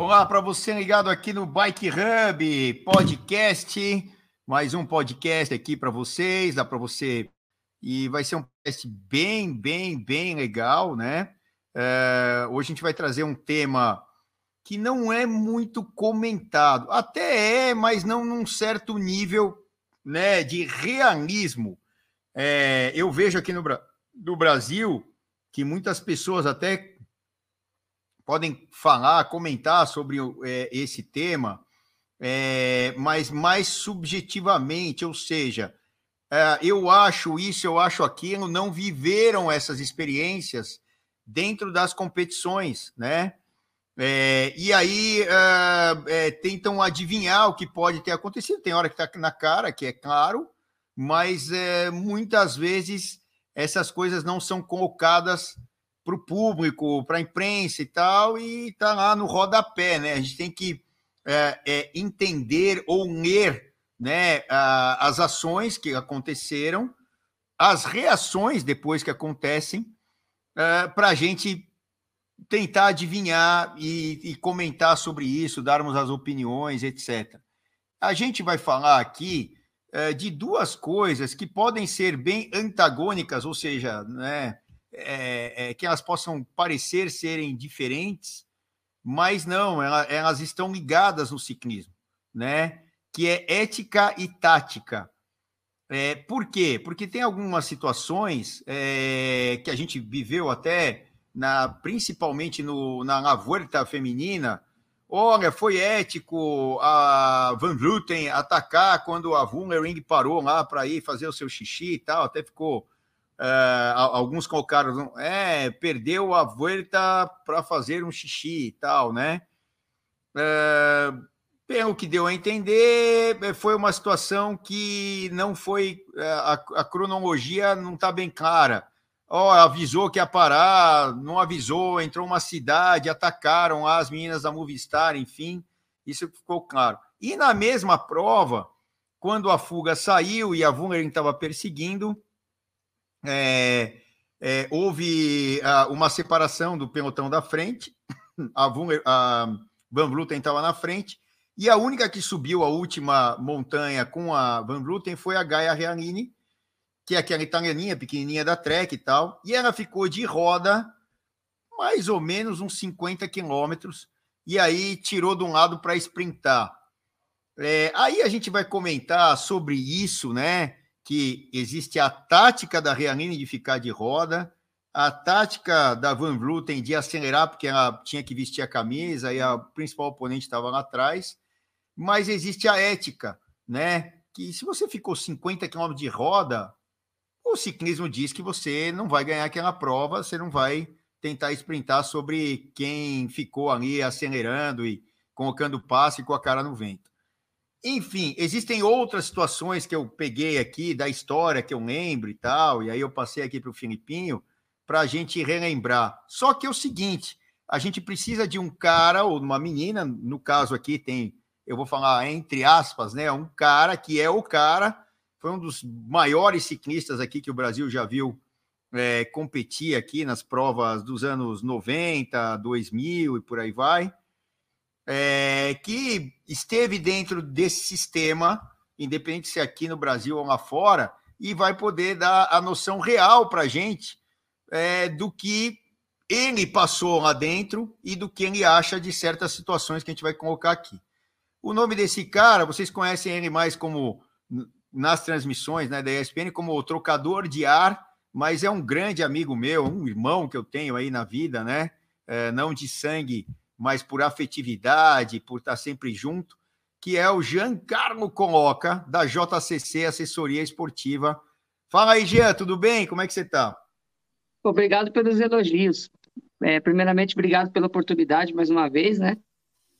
Olá para você ligado aqui no Bike Hub Podcast, mais um podcast aqui para vocês, dá para você e vai ser um podcast bem, bem, bem legal, né? É, hoje a gente vai trazer um tema que não é muito comentado, até é, mas não num certo nível, né, de realismo. É, eu vejo aqui no, no Brasil que muitas pessoas até podem falar, comentar sobre é, esse tema, é, mas mais subjetivamente, ou seja, é, eu acho isso, eu acho aquilo, não viveram essas experiências dentro das competições, né? É, e aí é, é, tentam adivinhar o que pode ter acontecido. Tem hora que está na cara, que é claro, mas muitas vezes essas coisas não são colocadas para o público, para a imprensa e tal, e está lá no rodapé, né? A gente tem que é, é, entender ou ler né, a, as ações que aconteceram, as reações depois que acontecem, é, para a gente tentar adivinhar e, e, comentar sobre isso, darmos as opiniões, etc. A gente vai falar aqui é, de duas coisas que podem ser bem antagônicas, ou seja, né, é, é, que elas possam parecer serem diferentes, mas não, ela, elas estão ligadas no ciclismo, né? Que é ética e tática. É, por quê? Porque tem algumas situações é, que a gente viveu até, na, principalmente no, na, na Vuelta feminina. Olha, foi ético a Van Vluten atacar quando a Vulnering parou lá para ir fazer o seu xixi e tal, até ficou Uh, alguns colocaram, é, perdeu a volta para fazer um xixi e tal, né? Uh, pelo que deu a entender, eh, foi uma situação que não foi. A, a cronologia não está bem clara. Oh, avisou que ia parar, não avisou, entrou uma cidade, atacaram as meninas da Movistar, enfim, isso ficou claro. E na mesma prova, quando a fuga saiu e a Vulnering estava perseguindo, é, é, houve uh, uma separação do pelotão da frente, a, a Van Vluten estava na frente, e a única que subiu a última montanha com a Van Vluten foi a Gaia Realini, que é aquela italianinha pequenininha da Trek e tal, e ela ficou de roda mais ou menos uns 50 quilômetros, e aí tirou de um lado para sprintar. É, aí a gente vai comentar sobre isso, né? Que existe a tática da Realine de ficar de roda, a tática da Van Vluten de acelerar, porque ela tinha que vestir a camisa e a principal oponente estava lá atrás, mas existe a ética, né? Que se você ficou 50 km de roda, o ciclismo diz que você não vai ganhar aquela prova, você não vai tentar sprintar sobre quem ficou ali acelerando e colocando passe com a cara no vento. Enfim, existem outras situações que eu peguei aqui da história que eu lembro e tal, e aí eu passei aqui para o Filipinho para a gente relembrar. Só que é o seguinte: a gente precisa de um cara ou uma menina, no caso aqui tem, eu vou falar entre aspas, né? Um cara que é o cara, foi um dos maiores ciclistas aqui que o Brasil já viu é, competir aqui nas provas dos anos 90, 2000 e por aí vai é, que esteve dentro desse sistema, independente se aqui no Brasil ou lá fora, e vai poder dar a noção real para a gente é, do que ele passou lá dentro e do que ele acha de certas situações que a gente vai colocar aqui. O nome desse cara, vocês conhecem ele mais como nas transmissões né, da ESPN como o trocador de ar, mas é um grande amigo meu, um irmão que eu tenho aí na vida, né? É, não de sangue mas por afetividade, por estar sempre junto, que é o Giancarlo Coloca, da JCC Assessoria Esportiva. Fala aí, Jean, tudo bem? Como é que você está? Obrigado pelos elogios. É, primeiramente, obrigado pela oportunidade mais uma vez, né?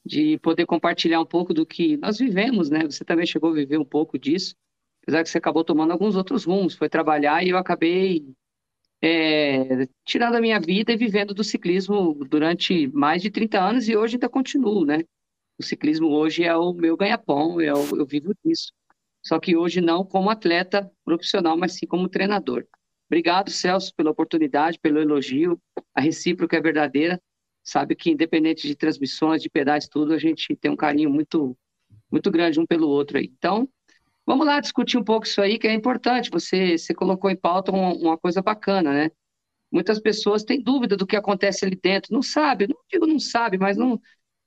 De poder compartilhar um pouco do que nós vivemos, né? Você também chegou a viver um pouco disso, apesar que você acabou tomando alguns outros rumos, foi trabalhar e eu acabei é, tirando a minha vida e vivendo do ciclismo durante mais de 30 anos e hoje ainda continuo, né? O ciclismo hoje é o meu ganha-pão, eu, eu vivo disso. Só que hoje não como atleta profissional, mas sim como treinador. Obrigado, Celso, pela oportunidade, pelo elogio. A recíproca é verdadeira. sabe que independente de transmissões, de pedais, tudo, a gente tem um carinho muito, muito grande um pelo outro aí. Então, vamos lá discutir um pouco isso aí, que é importante. Você, você colocou em pauta uma, uma coisa bacana, né? Muitas pessoas têm dúvida do que acontece ali dentro, não sabe, não digo não sabe, mas não,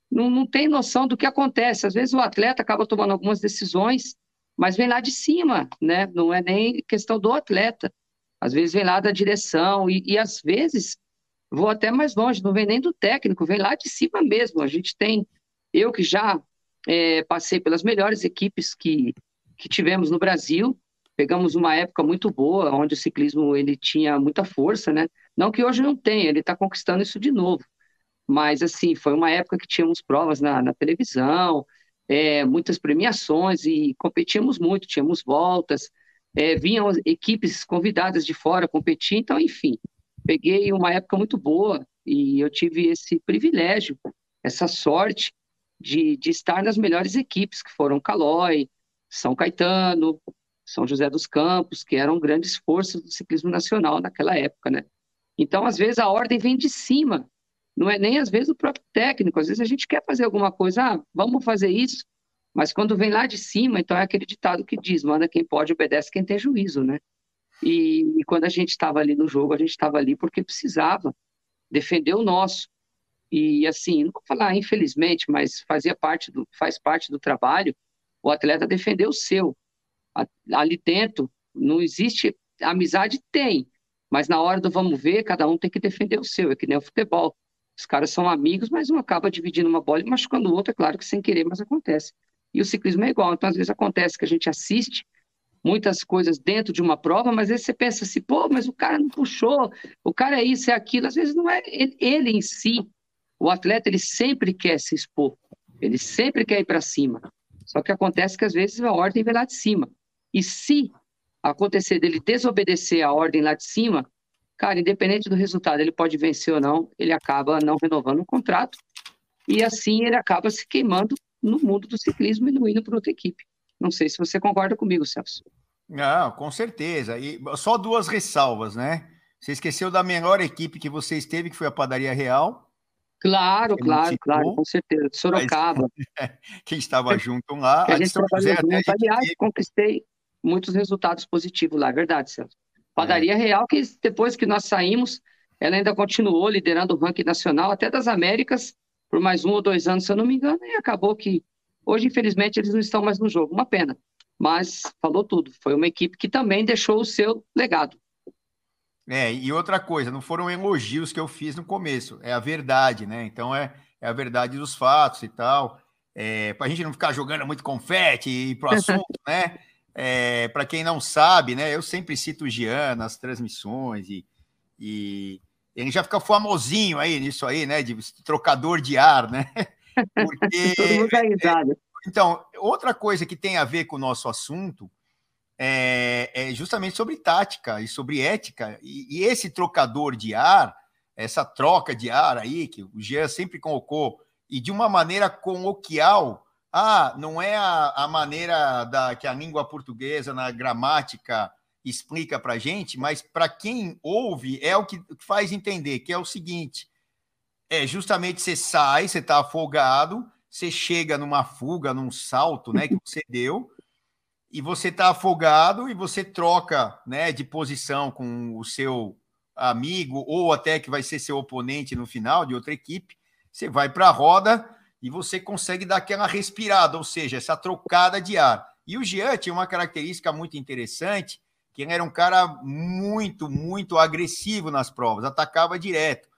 não, não tem noção do que acontece. Às vezes o atleta acaba tomando algumas decisões, mas vem lá de cima, né? Não é nem questão do atleta. Às vezes vem lá da direção e, e às vezes vou até mais longe, não vem nem do técnico, vem lá de cima mesmo. A gente tem, eu que já é, passei pelas melhores equipes que, que tivemos no Brasil, pegamos uma época muito boa, onde o ciclismo ele tinha muita força, né? Não que hoje não tenha, ele está conquistando isso de novo. Mas, assim, foi uma época que tínhamos provas na, na televisão, é, muitas premiações e competíamos muito, tínhamos voltas, é, vinham equipes convidadas de fora competir, então, enfim, peguei uma época muito boa e eu tive esse privilégio, essa sorte de, de estar nas melhores equipes, que foram Calói, São Caetano, São José dos Campos, que eram grandes forças do ciclismo nacional naquela época, né? Então, às vezes, a ordem vem de cima, não é nem às vezes o próprio técnico, às vezes a gente quer fazer alguma coisa, ah, vamos fazer isso, mas quando vem lá de cima, então é aquele ditado que diz, manda quem pode, obedece quem tem juízo, né? E, e quando a gente estava ali no jogo, a gente estava ali porque precisava defender o nosso. E assim, não vou falar infelizmente, mas fazia parte do, faz parte do trabalho o atleta defender o seu. Ali dentro não existe amizade tem, mas na hora do vamos ver, cada um tem que defender o seu, é que nem o futebol. Os caras são amigos, mas um acaba dividindo uma bola e machucando o outro, é claro que sem querer, mas acontece. E o ciclismo é igual. Então, às vezes acontece que a gente assiste muitas coisas dentro de uma prova, mas às vezes você pensa assim, pô, mas o cara não puxou, o cara é isso, é aquilo. Às vezes não é ele, ele em si. O atleta, ele sempre quer se expor, ele sempre quer ir para cima. Só que acontece que às vezes a ordem vem lá de cima. E se acontecer dele desobedecer a ordem lá de cima, cara, independente do resultado, ele pode vencer ou não, ele acaba não renovando o contrato e assim ele acaba se queimando no mundo do ciclismo e não indo para outra equipe. Não sei se você concorda comigo, Celso. Não, com certeza. E só duas ressalvas, né? Você esqueceu da menor equipe que você esteve, que foi a Padaria Real. Claro, claro, claro, com certeza. Sorocaba. Mas, quem estava junto lá. Que a gente trabalhou junto. Aliás, conquistei muitos resultados positivos lá, é verdade, Celso. Padaria é. Real, que depois que nós saímos, ela ainda continuou liderando o ranking nacional, até das Américas, por mais um ou dois anos, se eu não me engano, e acabou que hoje, infelizmente, eles não estão mais no jogo. Uma pena. Mas falou tudo. Foi uma equipe que também deixou o seu legado. É, e outra coisa, não foram elogios que eu fiz no começo, é a verdade, né? Então é, é a verdade dos fatos e tal. É, para a gente não ficar jogando muito confete e pro assunto, né? É, para quem não sabe, né? Eu sempre cito o Jean nas transmissões e, e ele já fica famosinho aí nisso aí, né? De trocador de ar, né? Porque, Todo mundo risada. Então, outra coisa que tem a ver com o nosso assunto é, é justamente sobre tática e sobre ética. E, e, esse trocador de ar, essa troca de ar aí, que o Jean sempre colocou, e de uma maneira coloquial, ah, não é a, a maneira da que a língua portuguesa, na gramática, explica para gente, mas para quem ouve é o que faz entender, que é o seguinte: é justamente você sai, você está afogado, você chega numa fuga, num salto, né, que você deu, e você está afogado e você troca, né, de posição com o seu amigo ou até que vai ser seu oponente no final de outra equipe. Você vai para a roda e você consegue dar aquela respirada, ou seja, essa trocada de ar. E o Jean tinha uma característica muito interessante, que ele era um cara muito, muito agressivo nas provas, atacava direto.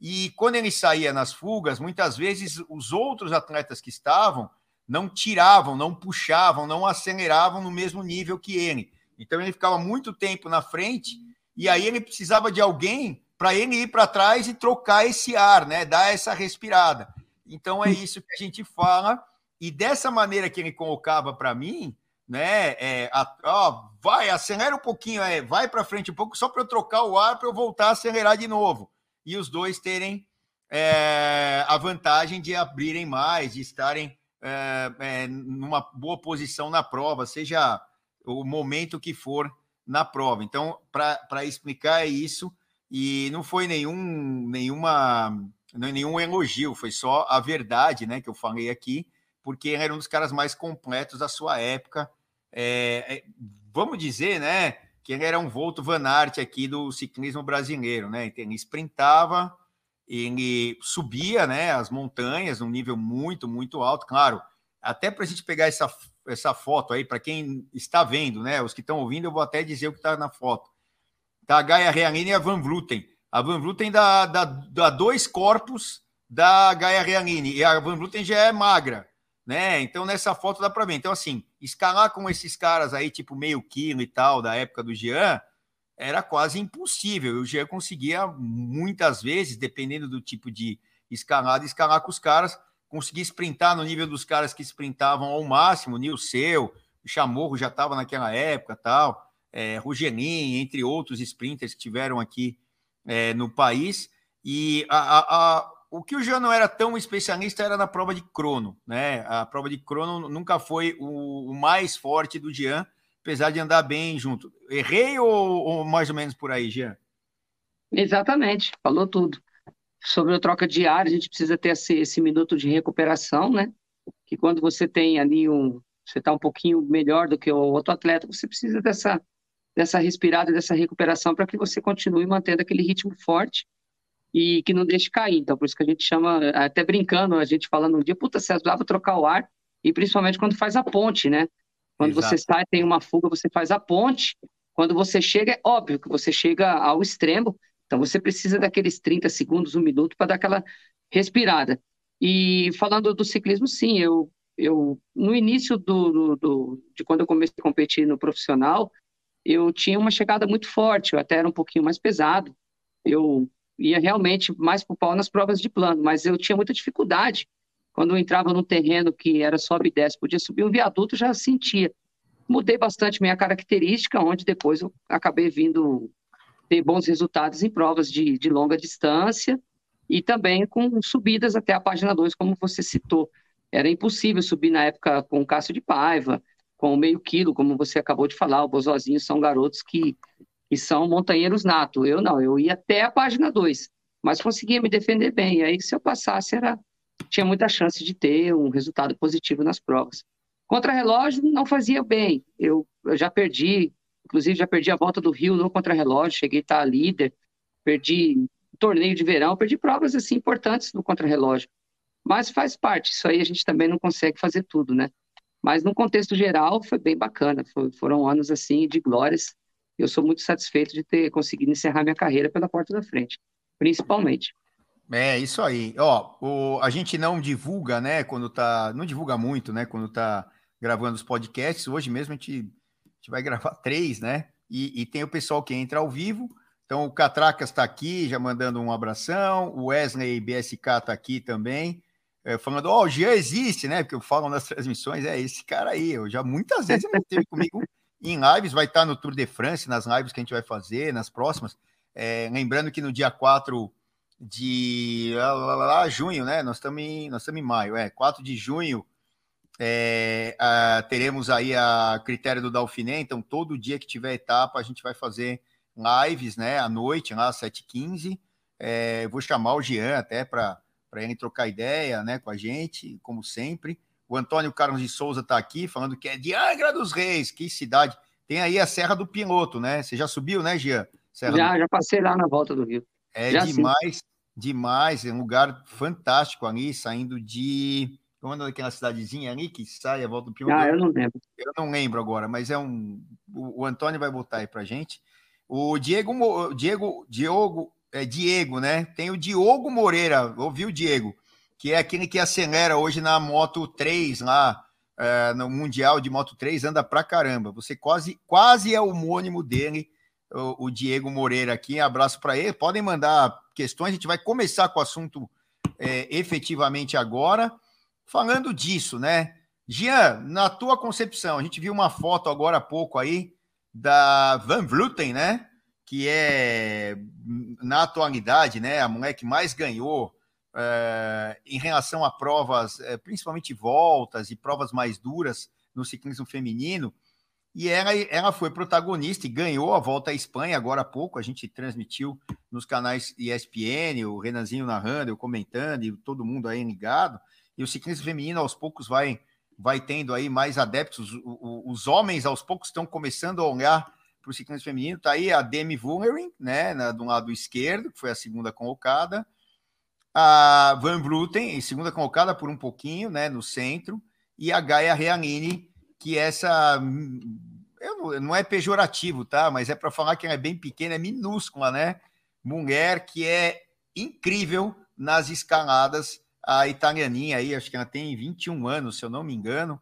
E quando ele saía nas fugas, muitas vezes os outros atletas que estavam não tiravam, não puxavam, não aceleravam no mesmo nível que ele. Então ele ficava muito tempo na frente e aí ele precisava de alguém para ele ir para trás e trocar esse ar, né? Dar essa respirada. Então é isso que a gente fala. E dessa maneira que ele colocava para mim, né? É, a, ó, vai, acelera um pouquinho, é, vai para frente um pouco, só para eu trocar o ar, para eu voltar a acelerar de novo. E os dois terem é, a vantagem de abrirem mais, de estarem é, é, numa boa posição na prova, seja o momento que for na prova. Então, para explicar é isso, e não foi nenhum, nenhuma é nenhum elogio, foi só a verdade, né, que eu falei aqui, porque era um dos caras mais completos da sua época. É, é, vamos dizer, né, que ele era um Volto Van Aert aqui do ciclismo brasileiro, né? Então, ele sprintava, ele subia, né, as montanhas num nível muito, muito alto, claro. Até para a gente pegar essa, essa foto aí, para quem está vendo, né, os que estão ouvindo, eu vou até dizer o que está na foto. Tá a Gaia Realine e a Van Vluten. A Van Vluten dá, dá, dá dois corpos da Gaia Realine, e a Van Vluten já é magra né? Então nessa foto dá para ver. Então assim, escalar com esses caras aí tipo meio quilo e tal da época do Jean era quase impossível. O Jean conseguia muitas vezes, dependendo do tipo de escalada, escalar com os caras, conseguia sprintar no nível dos caras que sprintavam ao máximo, Nilceu, o Chamorro já estava naquela época, tal, é, Rugelin, entre outros sprinters que tiveram aqui é, no país. E a, a, a o que o Jean não era tão especialista era na prova de crono, né? A prova de crono nunca foi o, o mais forte do Jean, apesar de andar bem junto. Errei ou, ou, mais ou menos por aí, Jean? Exatamente, falou tudo. Sobre a troca de ar, a gente precisa ter esse, esse minuto de recuperação, né? Que quando você tem ali um. Você está um pouquinho melhor do que o outro atleta, você precisa dessa, dessa respirada, dessa recuperação para que você continue mantendo aquele ritmo forte e que não deixe cair. Então, por isso que a gente chama, até brincando, a gente falando um dia, puta, você adorava trocar o ar, e principalmente quando faz a ponte, né? Quando Exato. você sai, tem uma fuga, você faz a ponte. Quando você chega, é óbvio que você chega ao extremo, então você precisa daqueles 30 segundos, um minuto, para dar aquela respirada. E falando do ciclismo, sim, eu, eu no início do, do, de quando eu comecei a competir no profissional, eu tinha uma chegada muito forte, eu até era um pouquinho mais pesado. Eu ia realmente mais para o pau nas provas de plano, mas eu tinha muita dificuldade. Quando eu entrava no terreno que era sobe e desce, podia subir um viaduto, já sentia. Mudei bastante minha característica, onde depois eu acabei vindo ter bons resultados em provas de, de longa distância e também com subidas até a página 2, como você citou. Era impossível subir na época com o Cássio de Paiva, com o meio quilo, como você acabou de falar, o Bozozinho são garotos que que são montanheiros nato. Eu não, eu ia até a página 2, mas conseguia me defender bem. E aí, se eu passasse, era, tinha muita chance de ter um resultado positivo nas provas. Contra-relógio não fazia bem. Eu, eu, já perdi, inclusive já perdi a volta do Rio no contra-relógio, cheguei a estar líder, perdi torneio de verão, perdi provas assim importantes no contra-relógio. Mas faz parte, isso aí a gente também não consegue fazer tudo, né? Mas no contexto geral foi bem bacana, foi, foram anos assim de glórias eu sou muito satisfeito de ter conseguido encerrar minha carreira pela porta da frente, principalmente. É, isso aí. Ó, o, a gente não divulga, né, quando tá, não divulga muito, né, quando tá gravando os podcasts. Hoje mesmo a gente, a gente vai gravar três, né, e, e tem o pessoal que entra ao vivo. Então o Catracas está aqui, já mandando um abração. O Wesley BSK está aqui também. É, falando, ó, oh, o Jean existe, né? Porque eu falo nas transmissões, é esse cara aí. Eu já muitas vezes ele teve comigo em lives, vai estar no Tour de France, nas lives que a gente vai fazer, nas próximas. É, lembrando que no dia 4 de lá, lá, lá, junho, né? Nós estamos em, nós estamos em maio, é 4 de junho. É, a, teremos aí a critério do Dauphiné, então todo dia que tiver etapa a gente vai fazer lives, né, à noite, lá às 7h15. É, vou chamar o Jean até para ele trocar ideia, né, com a gente, como sempre. O Antônio Carlos de Souza está aqui falando que é de Angra dos Reis, que cidade. Tem aí a Serra do Piloto, né? Você já subiu, né, Gia? Serra já, do... já passei lá na volta do Rio. É já demais, sim. Demais. É um lugar fantástico ali, saindo de. Como é aquela cidadezinha ali que sai a volta do Piloto? Ah, eu não lembro. Eu não lembro agora, mas é um. O, o Antônio vai botar aí pra gente. O Diego, Diego, Diogo, é Diego, né? Tem o Diogo Moreira, ouviu, Diego? que é aquele que acelera hoje na Moto 3 lá, é, no Mundial de Moto 3, anda pra caramba. Você quase, quase é homônimo dele, o, o Diego Moreira aqui. Abraço para ele. Podem mandar questões, a gente vai começar com o assunto é, efetivamente agora. Falando disso, né? Jean, na tua concepção, a gente viu uma foto agora há pouco aí da Van Vluten, né? Que é, na atualidade, né, a mulher que mais ganhou é, em relação a provas, é, principalmente voltas e provas mais duras no ciclismo feminino. E ela, ela foi protagonista e ganhou a volta à Espanha agora há pouco. A gente transmitiu nos canais ESPN, o Renanzinho narrando, eu comentando, e todo mundo aí ligado. E o ciclismo feminino aos poucos vai, vai tendo aí mais adeptos. Os, os homens aos poucos estão começando a olhar para o ciclismo feminino. Está aí a Demi Wullering, né, na, do lado esquerdo, que foi a segunda colocada. A Van Vluten, segunda colocada por um pouquinho, né, no centro. E a Gaia Reanini, que essa não, é pejorativo, tá? Mas é para falar que ela é bem pequena, é minúscula, né? Mulher que é incrível nas escaladas. A italianinha aí, acho que ela tem 21 anos, se eu não me engano,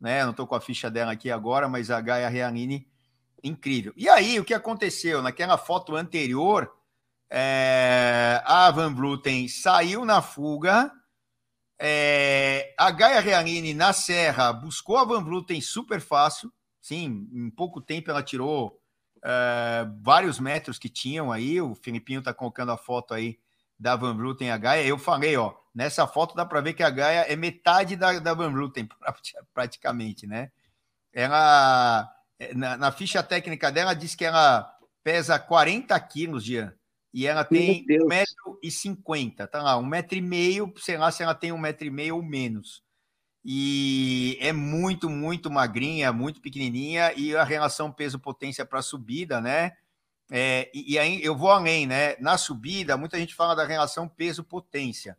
né? Não estou com a ficha dela aqui agora, mas a Gaia Reanini, incrível. E aí, o que aconteceu? Naquela foto anterior, é, a Van Vluten saiu na fuga é, a Gaia Reanini na Serra buscou a Van Vluten super fácil. Sim, em pouco tempo ela tirou é, vários metros que tinham aí. O Filipinho tá colocando a foto aí da Van Vluten a Gaia. Eu falei, ó, nessa foto dá para ver que a Gaia é metade da, da Van Vluten, praticamente, né? Ela, na, na ficha técnica dela, diz que ela pesa 40 quilos, Jean e ela tem 1,50m, tá lá, um metro e meio, sei lá se ela tem um metro e meio ou menos. E é muito, muito magrinha, muito pequenininha, e a relação peso-potência para subida, né? É, e, e, aí eu vou além, né? Na subida, muita gente fala da relação peso-potência,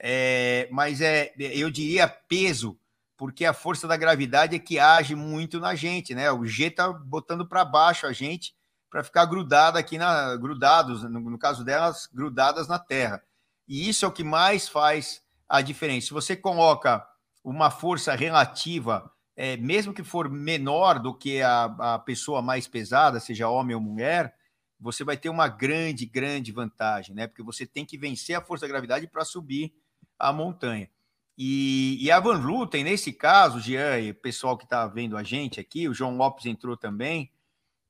é, mas é, eu diria peso, porque a força da gravidade é que age muito na gente, né? O G tá botando para baixo a gente, para ficar grudada aqui na grudados, no, no, caso delas, grudadas na terra. E isso é o que mais faz a diferença. Se você coloca uma força relativa, é, mesmo que for menor do que a, a pessoa mais pesada, seja homem ou mulher, você vai ter uma grande, grande vantagem, né? Porque você tem que vencer a força da gravidade para subir a montanha. E, e, a Van Vluten, nesse caso, Jean e o pessoal que está vendo a gente aqui, o João Lopes entrou também,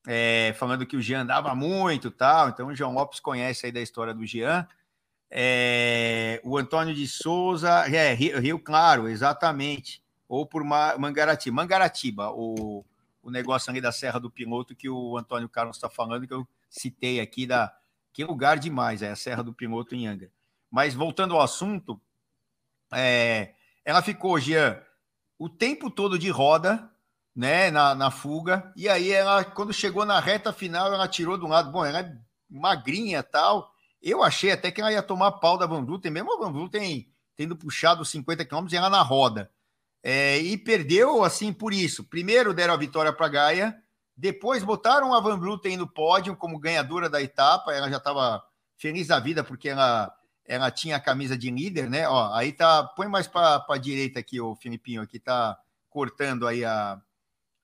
é, falando que o Jean andava muito tal. Então, o João Lopes conhece aí da história do Jean. É, o Antônio de Souza, é, Rio, Rio, Claro, exatamente. Ou por Mangaratiba. Mangaratiba, o, o negócio ali da Serra do Piloto que o Antônio Carlos está falando, que eu citei aqui, da, que lugar demais, é a Serra do Piloto em Angra. Mas voltando ao assunto, é, ela ficou, Jean, o tempo todo de roda, né, na, na fuga. E aí ela, quando chegou na reta final, ela tirou de um lado. Bom, ela é magrinha tal. Eu achei até que ela ia tomar pau da Van Vluten, mesmo a Van Vluten tendo puxado 50 km e ela na roda. É, e perdeu assim por isso. Primeiro deram a vitória para Gaia, depois botaram a Van Vluten no pódio como ganhadora da etapa. Ela já estava feliz da vida porque ela, ela tinha a camisa de líder, né? Ó, aí tá, põe mais para a direita aqui, o Filipinho, aqui tá cortando aí a,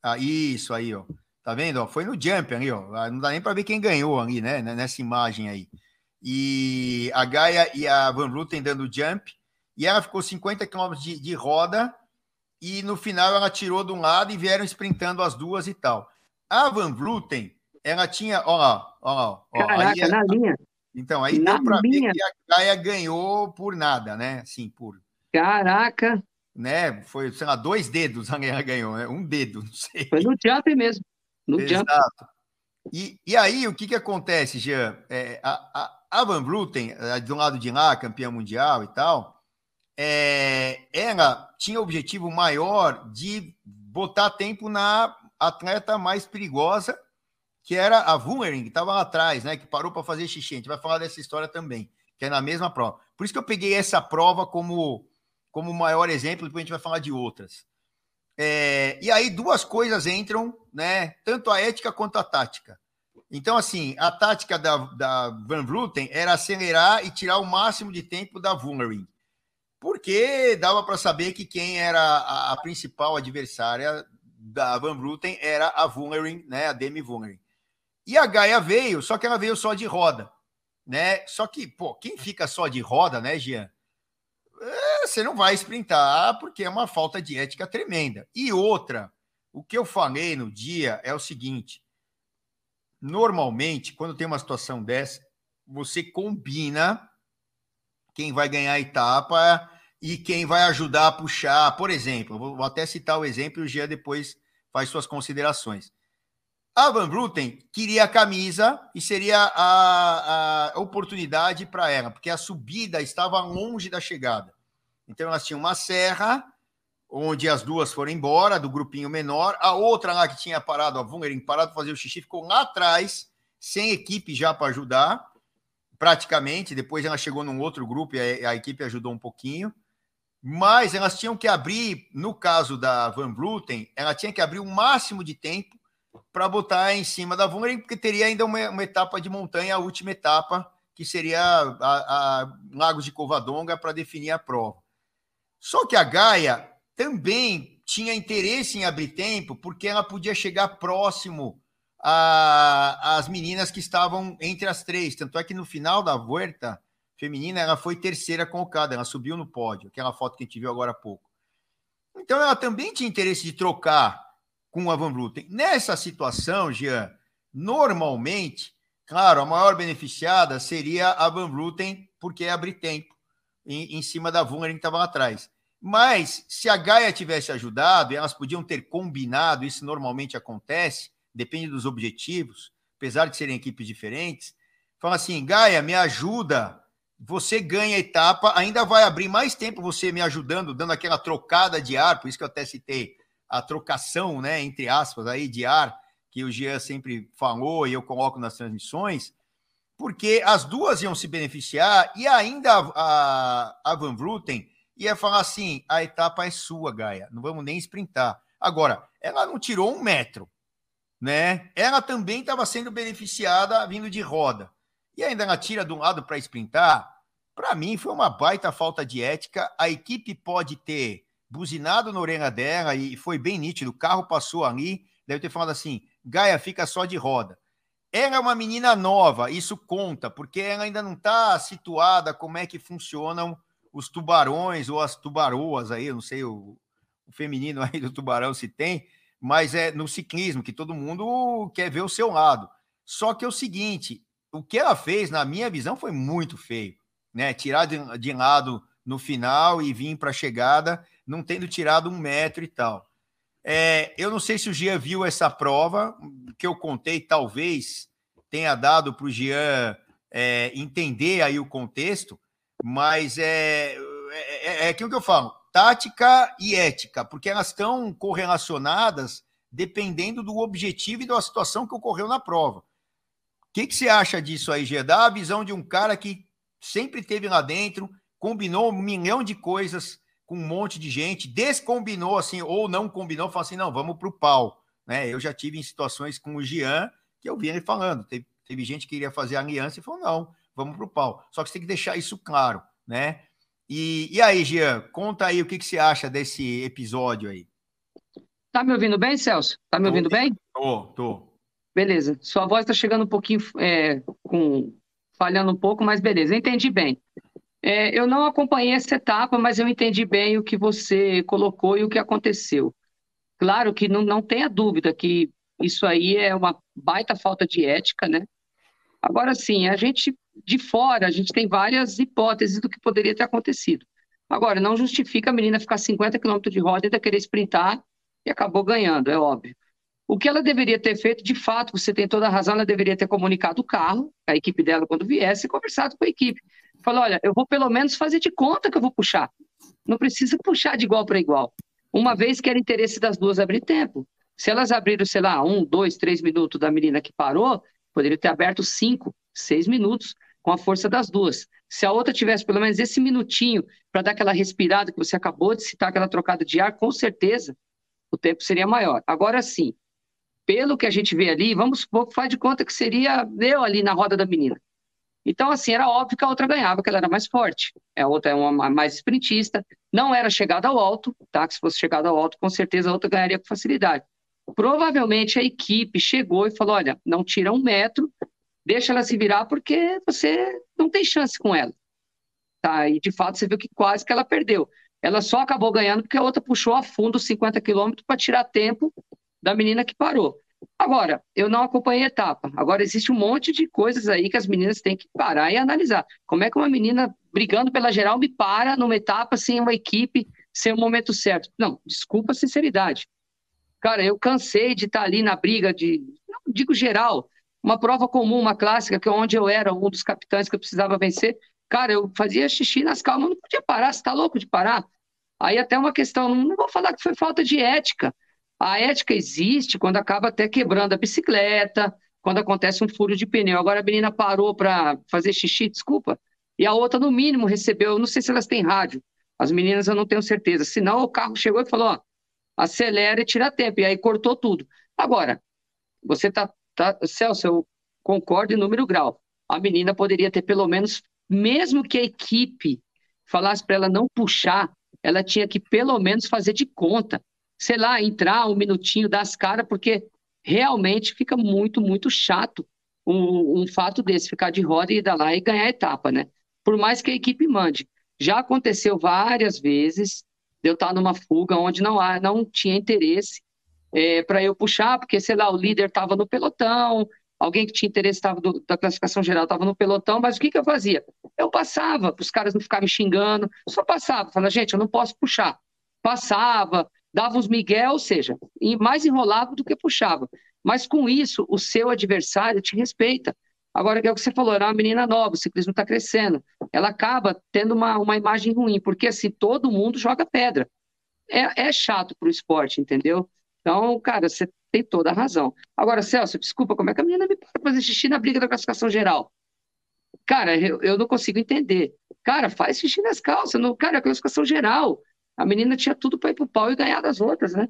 ah, isso aí, ó. Tá vendo? Ó, foi no jump ali, ó. Ah, não dá nem para ver quem ganhou ali, né? Nessa imagem aí. E a Gaia e a Van Vluten dando jump. E ela ficou 50 km de, de roda. E no final ela tirou de um lado e vieram sprintando as duas e tal. A Van Vluten, ela tinha. Ó lá, ó lá. Ó, Caraca, aí, na linha. Então, aí na deu para ver que a Gaia ganhou por nada, né? Assim, por. Caraca! Né? Foi, sei lá, dois dedos a Guerra ganhou, né? Um dedo, não sei. Foi no jump mesmo. No Exato. Jump. E, e aí, o que que acontece, Jean? É, a, a, Van Vluten, de um lado de lá, campeã mundial e tal, é, ela tinha o objetivo maior de botar tempo na atleta mais perigosa, que era a Wummering, que estava lá atrás, né? Que parou para fazer xixi. A gente vai falar dessa história também, que é na mesma prova. Por isso que eu peguei essa prova como como maior exemplo, depois a gente vai falar de outras. É, e aí duas coisas entram, né? Tanto a ética quanto a tática. Então, assim, a tática da, da Van Vluten era acelerar e tirar o máximo de tempo da Wummering. Porque dava para saber que quem era a, a, principal adversária da Van Vluten era a Wummering, né? A Demi Wummering. E a Gaia veio, só que ela veio só de roda, né? Só que, pô, quem fica só de roda, né, Jean? Você não vai sprintar porque é uma falta de ética tremenda. E outra, o que eu falei no dia é o seguinte: normalmente, quando tem uma situação dessa, você combina quem vai ganhar a etapa e quem vai ajudar a puxar. Por exemplo, vou até citar o exemplo e o Gia depois faz suas considerações. A Van Bruten queria a camisa e seria a, a oportunidade para ela, porque a subida estava longe da chegada. Então elas tinham uma serra, onde as duas foram embora, do grupinho menor. A outra lá que tinha parado, a Wungering, parado para fazer o xixi, ficou lá atrás, sem equipe já para ajudar, praticamente. Depois ela chegou num outro grupo e a, a, equipe ajudou um pouquinho. Mas elas tinham que abrir, no caso da Van Bruten, ela tinha que abrir o máximo de tempo para botar em cima da Wungering, porque teria ainda uma, uma, etapa de montanha, a última etapa, que seria a, a Lagos de Covadonga, para definir a prova. Só que a Gaia também tinha interesse em abrir tempo, porque ela podia chegar próximo às meninas que estavam entre as três. Tanto é que no final da volta feminina, ela foi terceira colocada, ela subiu no pódio, aquela foto que a gente viu agora há pouco. Então, ela também tinha interesse de trocar com a Van Vluten. Nessa situação, Jean, normalmente, claro, a maior beneficiada seria a Van Vluten, porque é abrir tempo em, em cima da Vungaren que estava lá atrás. Mas se a Gaia tivesse ajudado, elas podiam ter combinado, isso normalmente acontece, depende dos objetivos, apesar de serem equipes diferentes. Fala assim: Gaia, me ajuda, você ganha a etapa, ainda vai abrir mais tempo você me ajudando, dando aquela trocada de ar, por isso que eu até citei a trocação, né, entre aspas, aí de ar, que o Jean sempre falou e eu coloco nas transmissões, porque as duas iam se beneficiar e ainda a, a, Van Vluten ia falar assim: a etapa é sua, Gaia, não vamos nem sprintar. Agora, ela não tirou um metro, né? Ela também estava sendo beneficiada vindo de roda. E ainda ela tira de um lado para sprintar. Para mim, foi uma baita falta de ética. A equipe pode ter buzinado na orelha dela e foi bem nítido. O carro passou ali, deve ter falado assim: Gaia, fica só de roda. Ela é uma menina nova, isso conta, porque ela ainda não está situada como é que funcionam os tubarões ou as tubaroas aí, eu não sei o, o feminino aí do tubarão se tem, mas é no ciclismo, que todo mundo quer ver o seu lado. Só que é o seguinte, o que ela fez, na minha visão, foi muito feio, né? Tirar de, de lado no final e vir para a chegada, não tendo tirado um metro e tal. É, eu não sei se o Gia viu essa prova, que eu contei, talvez tenha dado para o Gian é, entender aí o contexto, mas é, é, é, é aquilo que eu falo: tática e ética, porque elas estão correlacionadas dependendo do objetivo e da situação que ocorreu na prova. O que, que você acha disso aí, Gê? Dá a visão de um cara que sempre esteve lá dentro, combinou um milhão de coisas com um monte de gente, descombinou assim, ou não combinou, falou assim: não, vamos para o pau. Né? Eu já tive em situações com o Jean que eu vi ele falando. Teve, teve gente que queria fazer aliança e falou: não, vamos para o pau. Só que você tem que deixar isso claro, né? E, e aí, Jean, conta aí o que, que você acha desse episódio aí. Tá me ouvindo bem, Celso? Tá me tô, ouvindo bem? Tô, tô. Beleza. Sua voz está chegando um pouquinho, é, com, falhando um pouco, mas beleza, entendi bem. É, eu não acompanhei essa etapa, mas eu entendi bem o que você colocou e o que aconteceu. Claro que não, não tenha dúvida que isso aí é uma baita falta de ética, né? Agora sim, a gente de fora, a gente tem várias hipóteses do que poderia ter acontecido. Agora, não justifica a menina ficar 50 km de roda e ainda querer sprintar e acabou ganhando, é óbvio. O que ela deveria ter feito, de fato, você tem toda a razão, ela deveria ter comunicado o carro, a equipe dela quando viesse, e conversado com a equipe. Falou, olha, eu vou pelo menos fazer de conta que eu vou puxar. Não precisa puxar de igual para igual. Uma vez que era interesse das duas abrir tempo. Se elas abriram, sei lá, um, dois, três minutos da menina que parou, poderia ter aberto cinco, seis minutos com a força das duas. Se a outra tivesse pelo menos esse minutinho para dar aquela respirada que você acabou de citar, aquela trocada de ar, com certeza o tempo seria maior. Agora sim, pelo que a gente vê ali, vamos supor que faz de conta que seria eu ali na roda da menina. Então, assim, era óbvio que a outra ganhava, que ela era mais forte. A outra é uma mais sprintista, não era chegada ao alto, tá? Que se fosse chegada ao alto, com certeza a outra ganharia com facilidade. Provavelmente a equipe chegou e falou: olha, não tira um metro, deixa ela se virar porque você não tem chance com ela. Tá? E de fato você viu que quase que ela perdeu. Ela só acabou ganhando porque a outra puxou a fundo 50 quilômetros para tirar tempo da menina que parou. Agora, eu não acompanhei a etapa. Agora, existe um monte de coisas aí que as meninas têm que parar e analisar. Como é que uma menina brigando pela geral me para numa etapa sem uma equipe, sem o momento certo? Não, desculpa a sinceridade. Cara, eu cansei de estar ali na briga de, não digo geral, uma prova comum, uma clássica, que é onde eu era um dos capitães que eu precisava vencer. Cara, eu fazia xixi nas calmas, não podia parar, você tá louco de parar? Aí até uma questão, não vou falar que foi falta de ética. A ética existe quando acaba até quebrando a bicicleta, quando acontece um furo de pneu. Agora a menina parou para fazer xixi, desculpa, e a outra, no mínimo, recebeu, não sei se elas têm rádio, as meninas eu não tenho certeza. Senão o carro chegou e falou: ó, acelera e tira tempo, e aí cortou tudo. Agora, você tá, tá Celso, eu concordo em número grau. A menina poderia ter pelo menos, mesmo que a equipe falasse para ela não puxar, ela tinha que pelo menos fazer de conta. Sei lá, entrar um minutinho, dar as caras, porque realmente fica muito, muito chato um, um, fato desse, ficar de roda e ir lá e ganhar a etapa, né? Por mais que a equipe mande. Já aconteceu várias vezes de eu estar numa fuga onde não, há, não tinha interesse é, para eu puxar, porque, sei lá, o líder estava no pelotão, alguém que tinha interesse tava do, da classificação geral estava no pelotão, mas o que, que eu fazia? Eu passava, para os caras não ficarem xingando, só passava, falava, gente, eu não posso puxar. Passava, dava uns migué, ou seja, mais enrolava do que puxava. Mas com isso, o seu adversário te respeita. Agora, é o que você falou, era uma menina nova, o ciclismo está crescendo. Ela acaba tendo uma, uma imagem ruim, porque assim, todo mundo joga pedra. É, é chato para o esporte, entendeu? Então, cara, você tem toda a razão. Agora, Celso, desculpa, como é que a menina me para fazer xixi na briga da classificação geral? Cara, eu, eu não consigo entender. Cara, faz xixi nas calças. No, cara, a classificação geral. A menina tinha tudo para ir pro pau e ganhar das outras, né?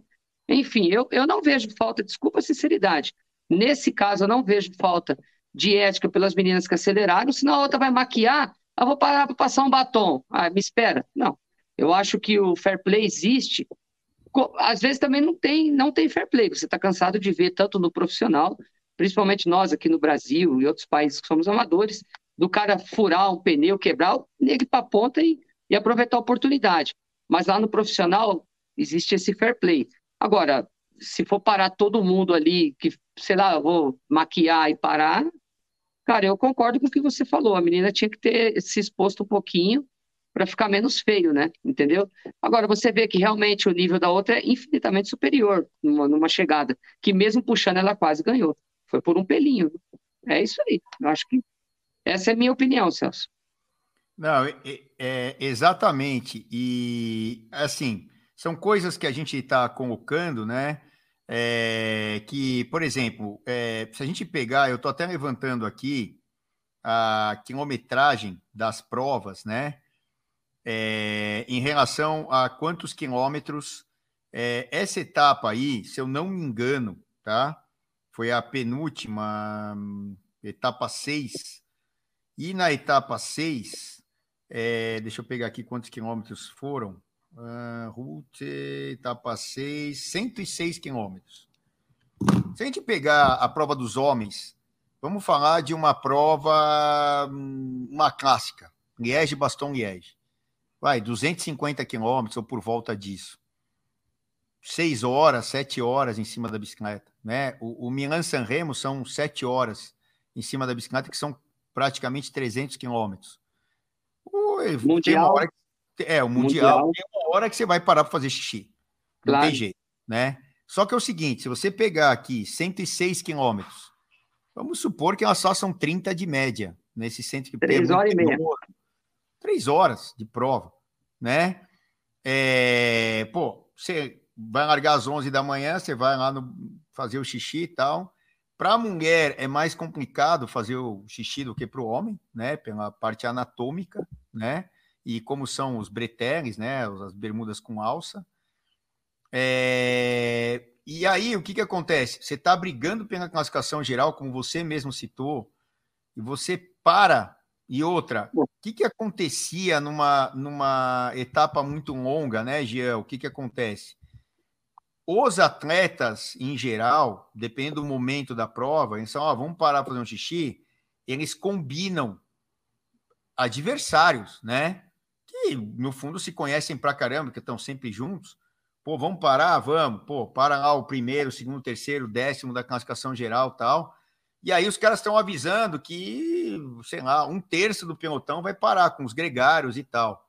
Enfim, eu, eu não vejo falta, desculpa a sinceridade. Nesse caso, eu não vejo falta de ética pelas meninas que aceleraram, senão a outra vai maquiar, eu vou parar para passar um batom. Ah, me espera. Não. Eu acho que o fair play existe. Às vezes também não tem, não tem fair play. Você está cansado de ver tanto no profissional, principalmente nós aqui no Brasil e outros países que somos amadores, do cara furar um pneu, quebrar, o nego para a ponta e, e aproveitar a oportunidade. Mas lá no profissional existe esse fair play. Agora, se for parar todo mundo ali, que, sei lá, eu vou maquiar e parar, cara, eu concordo com o que você falou. A menina tinha que ter se exposto um pouquinho para ficar menos feio, né? Entendeu? Agora, você vê que realmente o nível da outra é infinitamente superior numa, numa chegada, que mesmo puxando ela quase ganhou. Foi por um pelinho. É isso aí. Eu acho que essa é a minha opinião, Celso. Não, é, é, exatamente. E, assim, são coisas que a gente está colocando, né? É, que, por exemplo, é, se a gente pegar, eu estou até levantando aqui a quilometragem das provas, né? É, em relação a quantos quilômetros é, essa etapa aí, se eu não me engano, tá? Foi a penúltima, etapa 6. E na etapa 6, é, deixa eu pegar aqui quantos quilômetros foram. Uh, route, etapa 6, 106 quilômetros. Se a gente pegar a prova dos homens, vamos falar de uma prova, hum, uma clássica, Liège-Baston-Liège. Vai, 250 quilômetros ou por volta disso. Seis horas, sete horas em cima da bicicleta. Né? O, o Milan-San Remo são sete horas em cima da bicicleta, que são praticamente 300 quilômetros. Mundial. É, o Mundial, mundial. tem uma hora que você vai parar para fazer xixi. Não claro. tem jeito, né? Só que é o seguinte, se você pegar aqui 106 quilômetros, vamos supor que elas só são 30 de média, nesse centro que Três horas e meia. Três horas de prova, né? É, pô, você vai largar às 11 da manhã, você vai lá no, fazer o xixi e tal. Para a mulher é mais complicado fazer o xixi do que para o homem, né? Pela parte anatômica, né? e como são os breteles, né, as bermudas com alça. É... E aí, o que, que acontece? Você está brigando pela classificação geral, como você mesmo citou, e você para. E outra, o que, que acontecia numa, numa etapa muito longa, né, Jean? O que, que acontece? Os atletas, em geral, depende do momento da prova, eles são, ó, vamos parar para fazer um xixi, eles combinam adversários, né? que no fundo se conhecem pra caramba, que estão sempre juntos. Pô, vamos parar? Vamos. Pô, para lá o primeiro, segundo, terceiro, décimo da classificação geral tal. E aí os caras estão avisando que, sei lá, um terço do pelotão vai parar com os gregários e tal.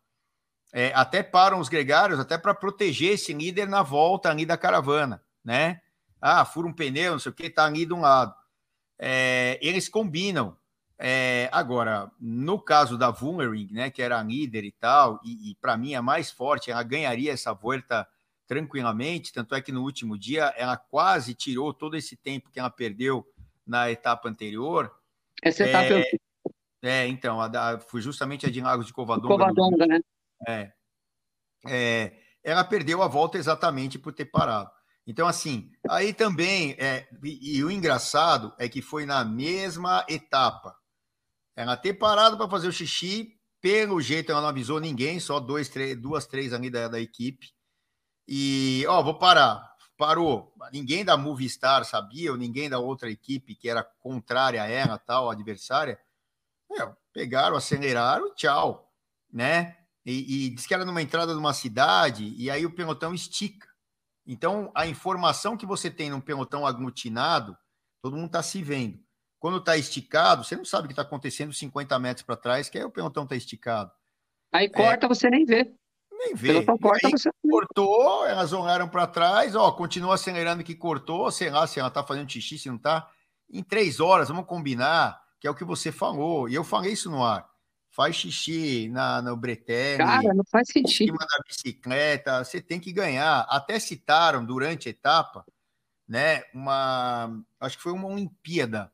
É, até param os gregários até para proteger esse líder na volta ali da caravana, né? Ah, fura um pneu, não sei o que, tá ali de um lado. É, eles combinam. É, agora, no caso da Wungering, né, que era a líder e tal, e, e para mim a mais forte, ela ganharia essa volta tranquilamente, tanto é que no último dia ela quase tirou todo esse tempo que ela perdeu na etapa anterior. Essa etapa é, eu... é então, a da, foi justamente a de Lagos de Covadonga. Covadonga, né? É, é, ela perdeu a volta exatamente por ter parado. Então, assim, aí também, é, e, e o engraçado é que foi na mesma etapa. Ela ter parado para fazer o xixi, pelo jeito ela não avisou ninguém, só dois, três, duas, três ali da, da equipe. E, ó, vou parar. Parou. Ninguém da Movistar sabia, ou ninguém da outra equipe que era contrária a ela, tal, adversária. Meu, pegaram, aceleraram tchau, né? E, e diz que era numa entrada de uma cidade, e aí o pelotão estica. Então, a informação que você tem num pelotão aglutinado, todo mundo está se vendo. Quando está esticado, você não sabe o que está acontecendo 50 metros para trás, que aí o pelotão está esticado. Aí corta, é, você nem vê. Nem vê. Corta, você... Cortou, elas olharam para trás, ó, continua acelerando que cortou, sei lá se ela está fazendo xixi, se não está. Em três horas, vamos combinar, que é o que você falou. E eu falei isso no ar faz xixi na, no bretelle, Cara, não faz sentido. em cima da bicicleta, você tem que ganhar. Até citaram durante a etapa, né, uma, acho que foi uma Olimpíada,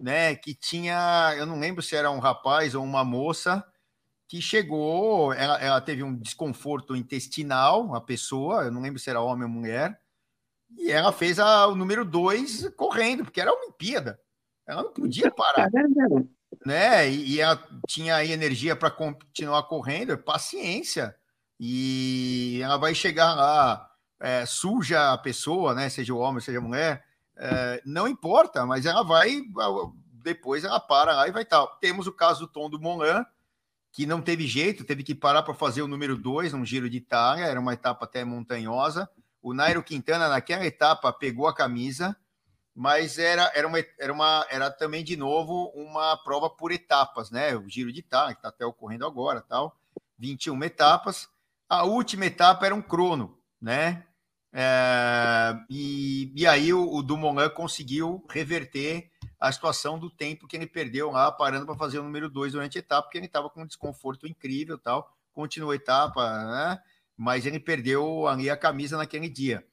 né, que tinha, eu não lembro se era um rapaz ou uma moça, que chegou, ela, ela teve um desconforto intestinal, a pessoa, eu não lembro se era homem ou mulher, e ela fez a, o número dois correndo, porque era a Olimpíada. Ela não podia parar né? E, e ela tinha aí energia para continuar correndo, paciência. E ela vai chegar lá, é, suja a pessoa, né? Seja o homem, seja a mulher, é, não importa, mas ela vai, depois ela para lá e vai tal. Temos o caso do Tom do Molan, que não teve jeito, teve que parar para fazer o número 2 num giro de Itália, era uma etapa até montanhosa. O Nairo Quintana, naquela etapa, pegou a camisa, mas era, era, uma, era, uma, era também, de novo, uma prova por etapas, né? O Giro de Itália, que está até ocorrendo agora, tal, 21 etapas. A última etapa era um crono, né? É, e, e aí o, o Dumoulin conseguiu reverter a situação do tempo que ele perdeu lá, parando para fazer o número 2 durante a etapa, porque ele estava com um desconforto incrível tal. Continuou a etapa, né? Mas ele perdeu ali a camisa naquele dia.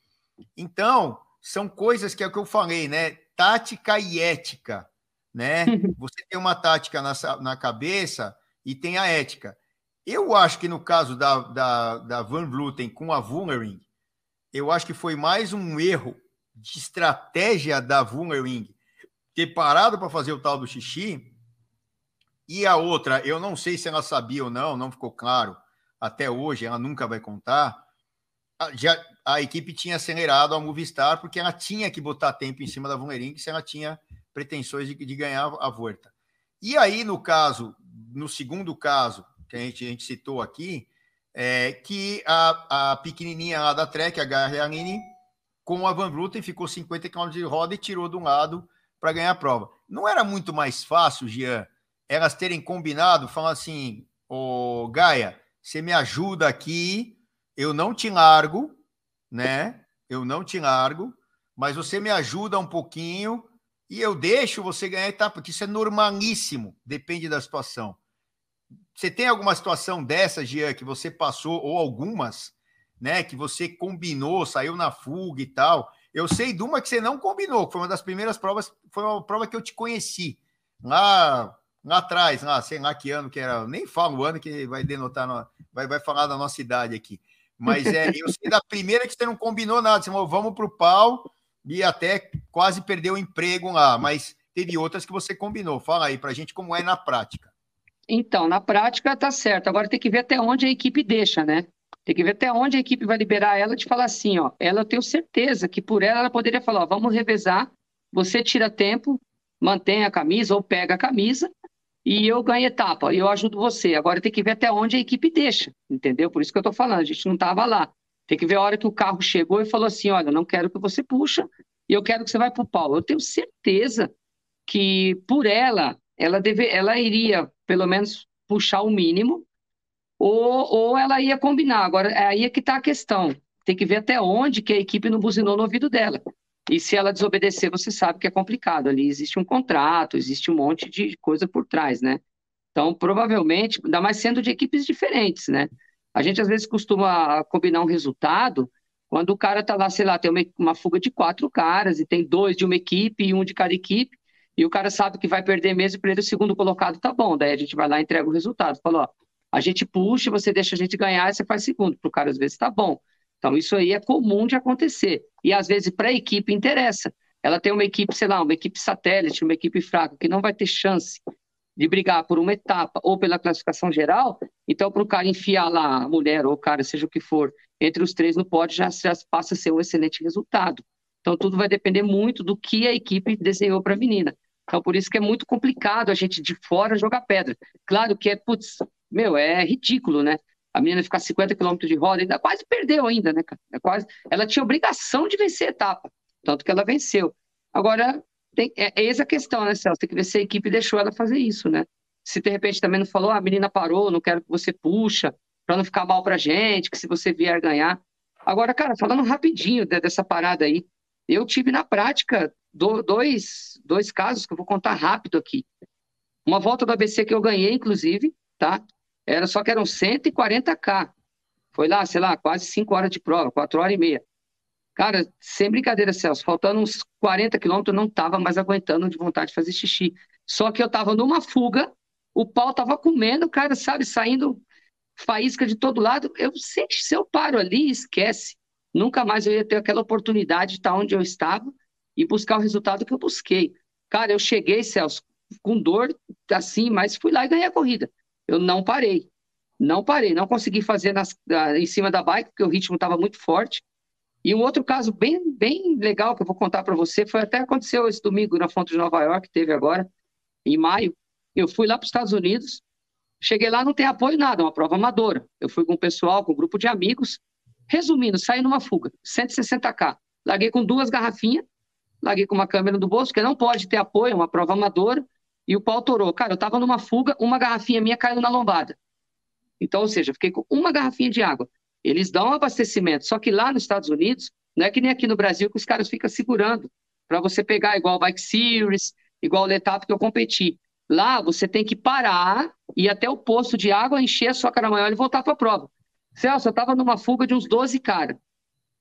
Então, são coisas que é o que eu falei, né? Tática e ética, né? Você tem uma tática na, na cabeça e tem a ética. Eu acho que no caso da, da, da Van Vluten com a Vulnering, eu acho que foi mais um erro de estratégia da Vulnering ter parado para fazer o tal do xixi. E a outra, eu não sei se ela sabia ou não, não ficou claro até hoje, ela nunca vai contar. Já, a equipe tinha acelerado a Movistar porque ela tinha que botar tempo em cima da Vulnering se ela tinha pretensões de, de, ganhar a volta. E aí, no caso, no segundo caso, que a gente, a gente citou aqui, é que a, a pequenininha lá da Trek, a Garrianini, com a Van Vluten, ficou 50 km de roda e tirou de um lado para ganhar a prova. Não era muito mais fácil, Jean, elas terem combinado, falando assim, ô Gaia, você me ajuda aqui, eu não te largo, né? Eu não te largo, mas você me ajuda um pouquinho e eu deixo você ganhar etapa, porque isso é normalíssimo, depende da situação. Você tem alguma situação dessa, Gia, que você passou, ou algumas, né, que você combinou, saiu na fuga e tal? Eu sei de uma que você não combinou, que foi uma das primeiras provas, foi uma prova que eu te conheci, lá, lá atrás, lá, sei lá que ano que era, nem falo o ano que vai denotar, vai, vai falar da nossa idade aqui. Mas é, eu sei da primeira que você não combinou nada, você falou, vamos para o pau e até quase perdeu o emprego lá, mas teve outras que você combinou. Fala aí para a gente como é na prática. Então, na prática tá certo. Agora tem que ver até onde a equipe deixa, né? Tem que ver até onde a equipe vai liberar ela de falar assim, ó. Ela eu tenho certeza que por ela ela poderia falar, ó, vamos revezar. Você tira tempo, mantém a camisa ou pega a camisa e eu ganho etapa, eu ajudo você. Agora tem que ver até onde a equipe deixa, entendeu? Por isso que eu estou falando, a gente não estava lá. Tem que ver a hora que o carro chegou e falou assim: olha, não quero que você puxa, e eu quero que você vá para o pau. Eu tenho certeza que por ela, ela, deve, ela iria pelo menos puxar o mínimo, ou, ou ela ia combinar. Agora, aí é que está a questão. tem que ver até onde que a equipe não buzinou no ouvido dela. E se ela desobedecer, você sabe que é complicado. Ali existe um contrato, existe um monte de coisa por trás, né? Então, provavelmente, ainda mais sendo de equipes diferentes, né? A gente às vezes costuma combinar um resultado quando o cara tá lá, sei lá, tem uma, uma fuga de quatro caras e tem dois de uma equipe e um de cada equipe, e o cara sabe que vai perder mesmo, ele o segundo colocado tá bom. Daí a gente vai lá e entrega o resultado. Fala, ó, a gente puxa, você deixa a gente ganhar e você faz segundo. Para o cara, às vezes, tá bom. Então, isso aí é comum de acontecer. E às vezes, para a equipe, interessa. Ela tem uma equipe, sei lá, uma equipe satélite, uma equipe fraca, que não vai ter chance de brigar por uma etapa ou pela classificação geral. Então, para o cara enfiar lá a mulher ou o cara, seja o que for, entre os três no pódio, já, já passa a ser um excelente resultado. Então, tudo vai depender muito do que a equipe desenhou para a menina. Então, por isso que é muito complicado a gente de fora jogar pedra. Claro que é, putz, meu, é ridículo, né? A menina ficar 50 km de roda, ainda quase perdeu ainda, né, cara? É quase, ela tinha obrigação de vencer a etapa, tanto que ela venceu. Agora, tem, é, é essa a questão, né, Celso? Tem que ver se a equipe deixou ela fazer isso, né? Se de repente também não falou, ah, a menina parou, não quero que você puxa, para não ficar mal pra gente, que se você vier ganhar. Agora, cara, falando rapidinho dessa parada aí, eu tive na prática dois, dois casos que eu vou contar rápido aqui. Uma volta do ABC que eu ganhei, inclusive, tá? Era só que eram 140k. Foi lá, sei lá, quase 5 horas de prova, 4 horas e meia. Cara, sem brincadeira, Celso, faltando uns 40 quilômetros, eu não tava mais aguentando de vontade de fazer xixi. Só que eu tava numa fuga, o pau tava comendo, cara, sabe, saindo faísca de todo lado. Eu sei se eu paro ali, esquece. Nunca mais eu ia ter aquela oportunidade de estar onde eu estava e buscar o resultado que eu busquei. Cara, eu cheguei, Celso, com dor assim, mas fui lá e ganhei a corrida. Eu não parei. Não parei, não consegui fazer nas, em cima da bike, porque o ritmo estava muito forte. E um outro caso bem, bem legal que eu vou contar para você foi até aconteceu esse domingo na Fonte de Nova York, teve agora, em maio. Eu fui lá para os Estados Unidos, cheguei lá, não tem apoio nada, uma prova amadora. Eu fui com o pessoal, com um grupo de amigos. Resumindo, saí numa fuga, 160K. Larguei com duas garrafinhas, larguei com uma câmera no bolso, que não pode ter apoio, uma prova amadora, e o pau torou. Cara, eu tava numa fuga, uma garrafinha minha caiu na lombada. Então, ou seja, fiquei com uma garrafinha de água. Eles dão abastecimento, só que lá nos Estados Unidos, não é que nem aqui no Brasil que os caras ficam segurando para você pegar igual o Bike Series, igual o Letap que eu competi. Lá você tem que parar, ir até o posto de água, encher a sua caramanhola e voltar para a prova. Celso, eu estava numa fuga de uns 12 caras.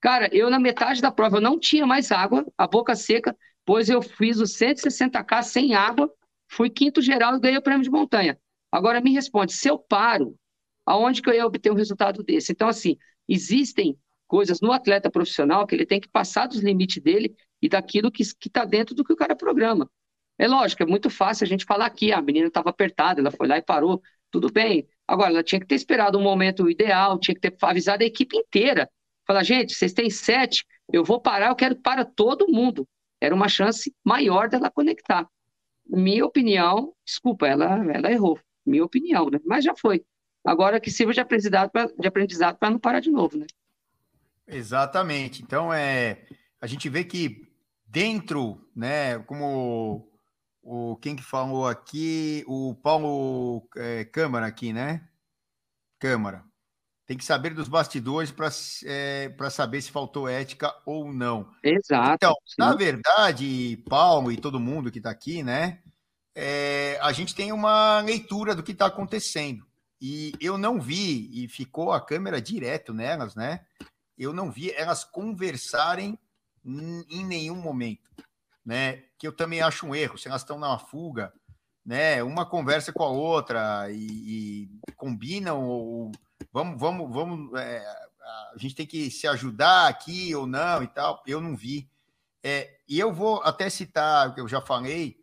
Cara, eu na metade da prova eu não tinha mais água, a boca seca, pois eu fiz os 160K sem água, fui quinto geral e ganhei o prêmio de montanha. Agora me responde, se eu paro, aonde que eu ia obter um resultado desse? Então, assim, existem coisas no atleta profissional que ele tem que passar dos limites dele e daquilo que está dentro do que o cara programa. É lógico, é muito fácil a gente falar aqui, ah, a menina estava apertada, ela foi lá e parou, tudo bem. Agora, ela tinha que ter esperado um momento ideal, tinha que ter avisado a equipe inteira. Falar, gente, vocês têm sete, eu vou parar, eu quero para todo mundo. Era uma chance maior dela conectar. Minha opinião, desculpa, ela, ela errou. Minha opinião, né? Mas já foi. Agora que sirva de aprendizado para não parar de novo, né? Exatamente. Então, é, a gente vê que dentro, né, como o quem que falou aqui, o Paulo é, Câmara aqui, né? Câmara. Tem que saber dos bastidores para é, saber se faltou ética ou não. Exato. Então, sim. na verdade, Paulo e todo mundo que está aqui, né? É, a gente tem uma leitura do que está acontecendo. E eu não vi, e ficou a câmera direto nelas, né? Eu não vi elas conversarem em nenhum momento né? Que eu também acho um erro. Se elas estão na fuga, né? Uma conversa com a outra e, e combinam ou vamos, vamos, vamos. É, a gente tem que se ajudar aqui ou não e tal. Eu não vi. É, e eu vou até citar o que eu já falei,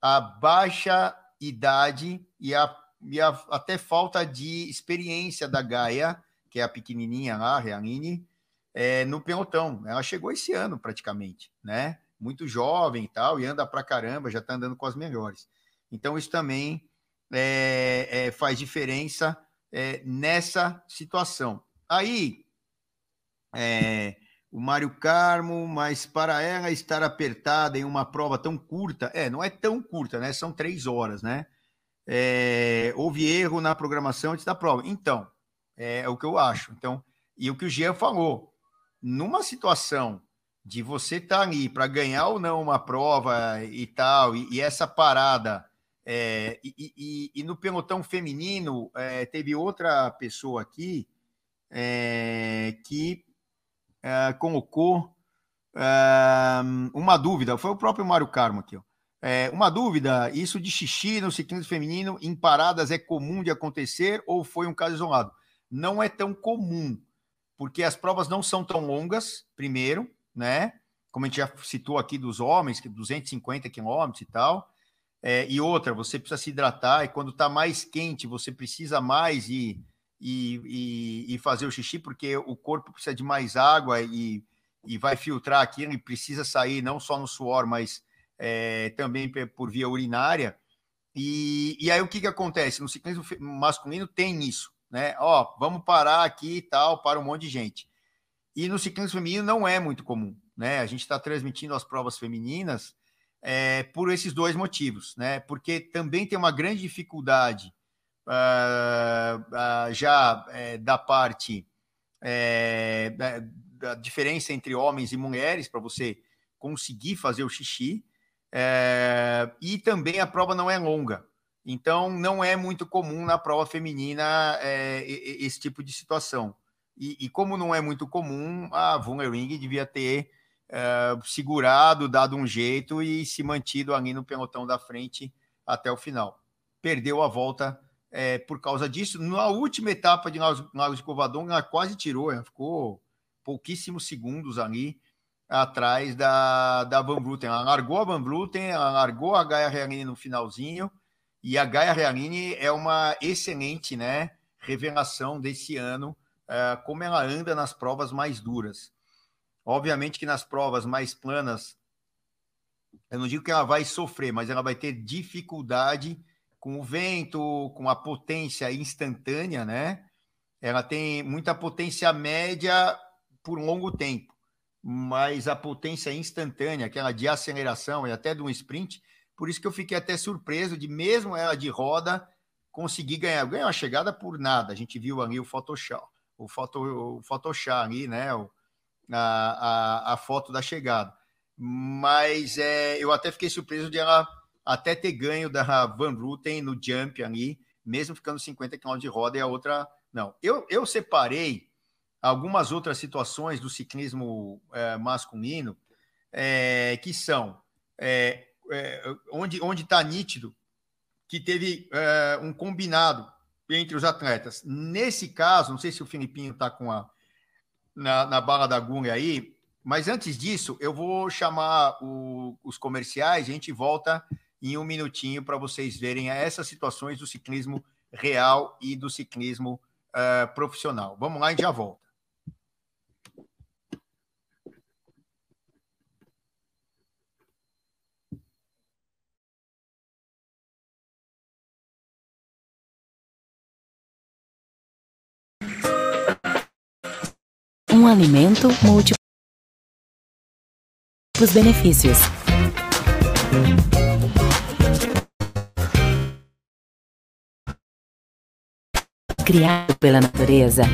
a baixa idade e a, e a até falta de experiência da Gaia, que é a pequenininha lá, a Realine, é, no pelotão. Ela chegou esse ano praticamente, né? muito jovem e tal, e anda pra caramba, já tá andando com as melhores. Então, isso também é, é, faz diferença é, nessa situação. Aí, é, o Mário Carmo, mas para ela estar apertada em uma prova tão curta, é, não é tão curta, né? São três horas, né? É, houve erro na programação antes da prova. Então, é, é o que eu acho. Então, e o que o Jean falou, numa situação de você estar tá ali para ganhar ou não uma prova e tal, e, e essa parada, é, e, e, e, no pelotão feminino, é, teve outra pessoa aqui é, que é, colocou é, uma dúvida, foi o próprio Mário Carmo aqui, ó. É, uma dúvida: isso de xixi no ciclismo feminino em paradas é comum de acontecer ou foi um caso isolado? Não é tão comum, porque as provas não são tão longas, primeiro, né? Como a gente já citou aqui dos homens, que 250 quilômetros e tal. É, e outra, você precisa se hidratar, e quando está mais quente, você precisa mais e, e, e, fazer o xixi, porque o corpo precisa de mais água e, e vai filtrar aquilo e precisa sair não só no suor, mas é, também por via urinária. E, e aí o que, que acontece? No ciclismo masculino tem isso, né? Ó, vamos parar aqui e tal, para um monte de gente. E no ciclismo feminino não é muito comum, né? A gente está transmitindo as provas femininas é, por esses dois motivos, né? Porque também tem uma grande dificuldade uh, uh, já é, da parte é, da, da, diferença entre homens e mulheres para você conseguir fazer o xixi. É, e também a prova não é longa. Então, não é muito comum na prova feminina é, esse tipo de situação. E, e, como não é muito comum, a Ring devia ter é, segurado, dado um jeito e se mantido ali no pelotão da frente até o final. Perdeu a volta é, por causa disso. Na última etapa de Lagos de Covadonga, ela quase tirou, ela ficou pouquíssimos segundos ali atrás da, da Van Vluten. Ela largou a Van Vluten, ela largou a Gaia Realini no finalzinho, e a Gaia Realini é uma excelente né, revelação desse ano, uh, como ela anda nas provas mais duras. Obviamente que nas provas mais planas, eu não digo que ela vai sofrer, mas ela vai ter dificuldade com o vento, com a potência instantânea, né? Ela tem muita potência média por um longo tempo mas a potência instantânea, aquela de aceleração e até de um sprint, por isso que eu fiquei até surpreso de mesmo ela de roda conseguir ganhar. Ganhou a chegada por nada. A gente viu ali o Photoshop, o, o Photoshop ali, né? O, a, a, a, foto da chegada. Mas é, eu até fiquei surpreso de ela até ter ganho da Van Ruten no jump ali, mesmo ficando 50 km de roda e a outra não. Eu, eu separei algumas outras situações do ciclismo é, masculino é, que são é, é onde onde está nítido que teve é, um combinado entre os atletas. Nesse caso, não sei se o Filipinho está com a na, na, bala da agulha aí, mas antes disso, eu vou chamar o, os comerciais, a gente volta em um minutinho para vocês verem essas situações do ciclismo real e do ciclismo uh, profissional. Vamos lá e já volta. Um alimento múltiplos benefícios. Criado pela natureza.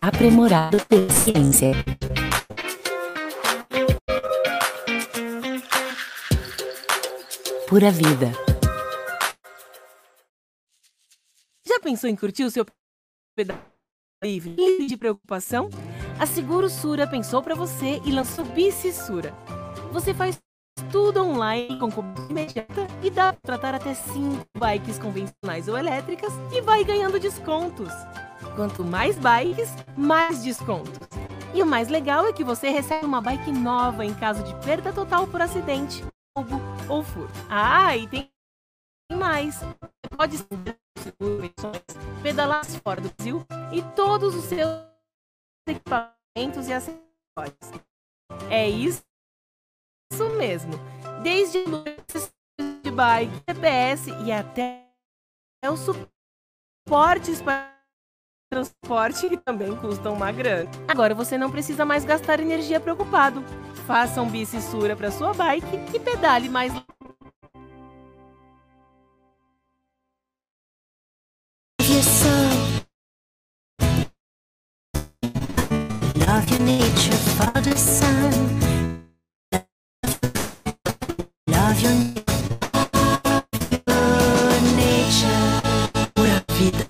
Aprimorado pela ciência. Pura vida. Já pensou em curtir o seu livre de preocupação? A Seguro Sura pensou para você e lançou Bici Sura. Você faz tudo online com cobertura imediata e dá para tratar até 5 bikes convencionais ou elétricas e vai ganhando descontos. Quanto mais bikes, mais descontos. E o mais legal é que você recebe uma bike nova em caso de perda total por acidente, roubo ou furto. Ah, e tem mais. Você pode pedalar fora do Brasil e todos os seus equipamentos e acessórios. É isso, isso mesmo. Desde de bike, GPS e até os suportes para transporte que também custam uma grana. Agora você não precisa mais gastar energia preocupado. Faça um bicissura para sua bike e pedale mais Nature, nature, vida.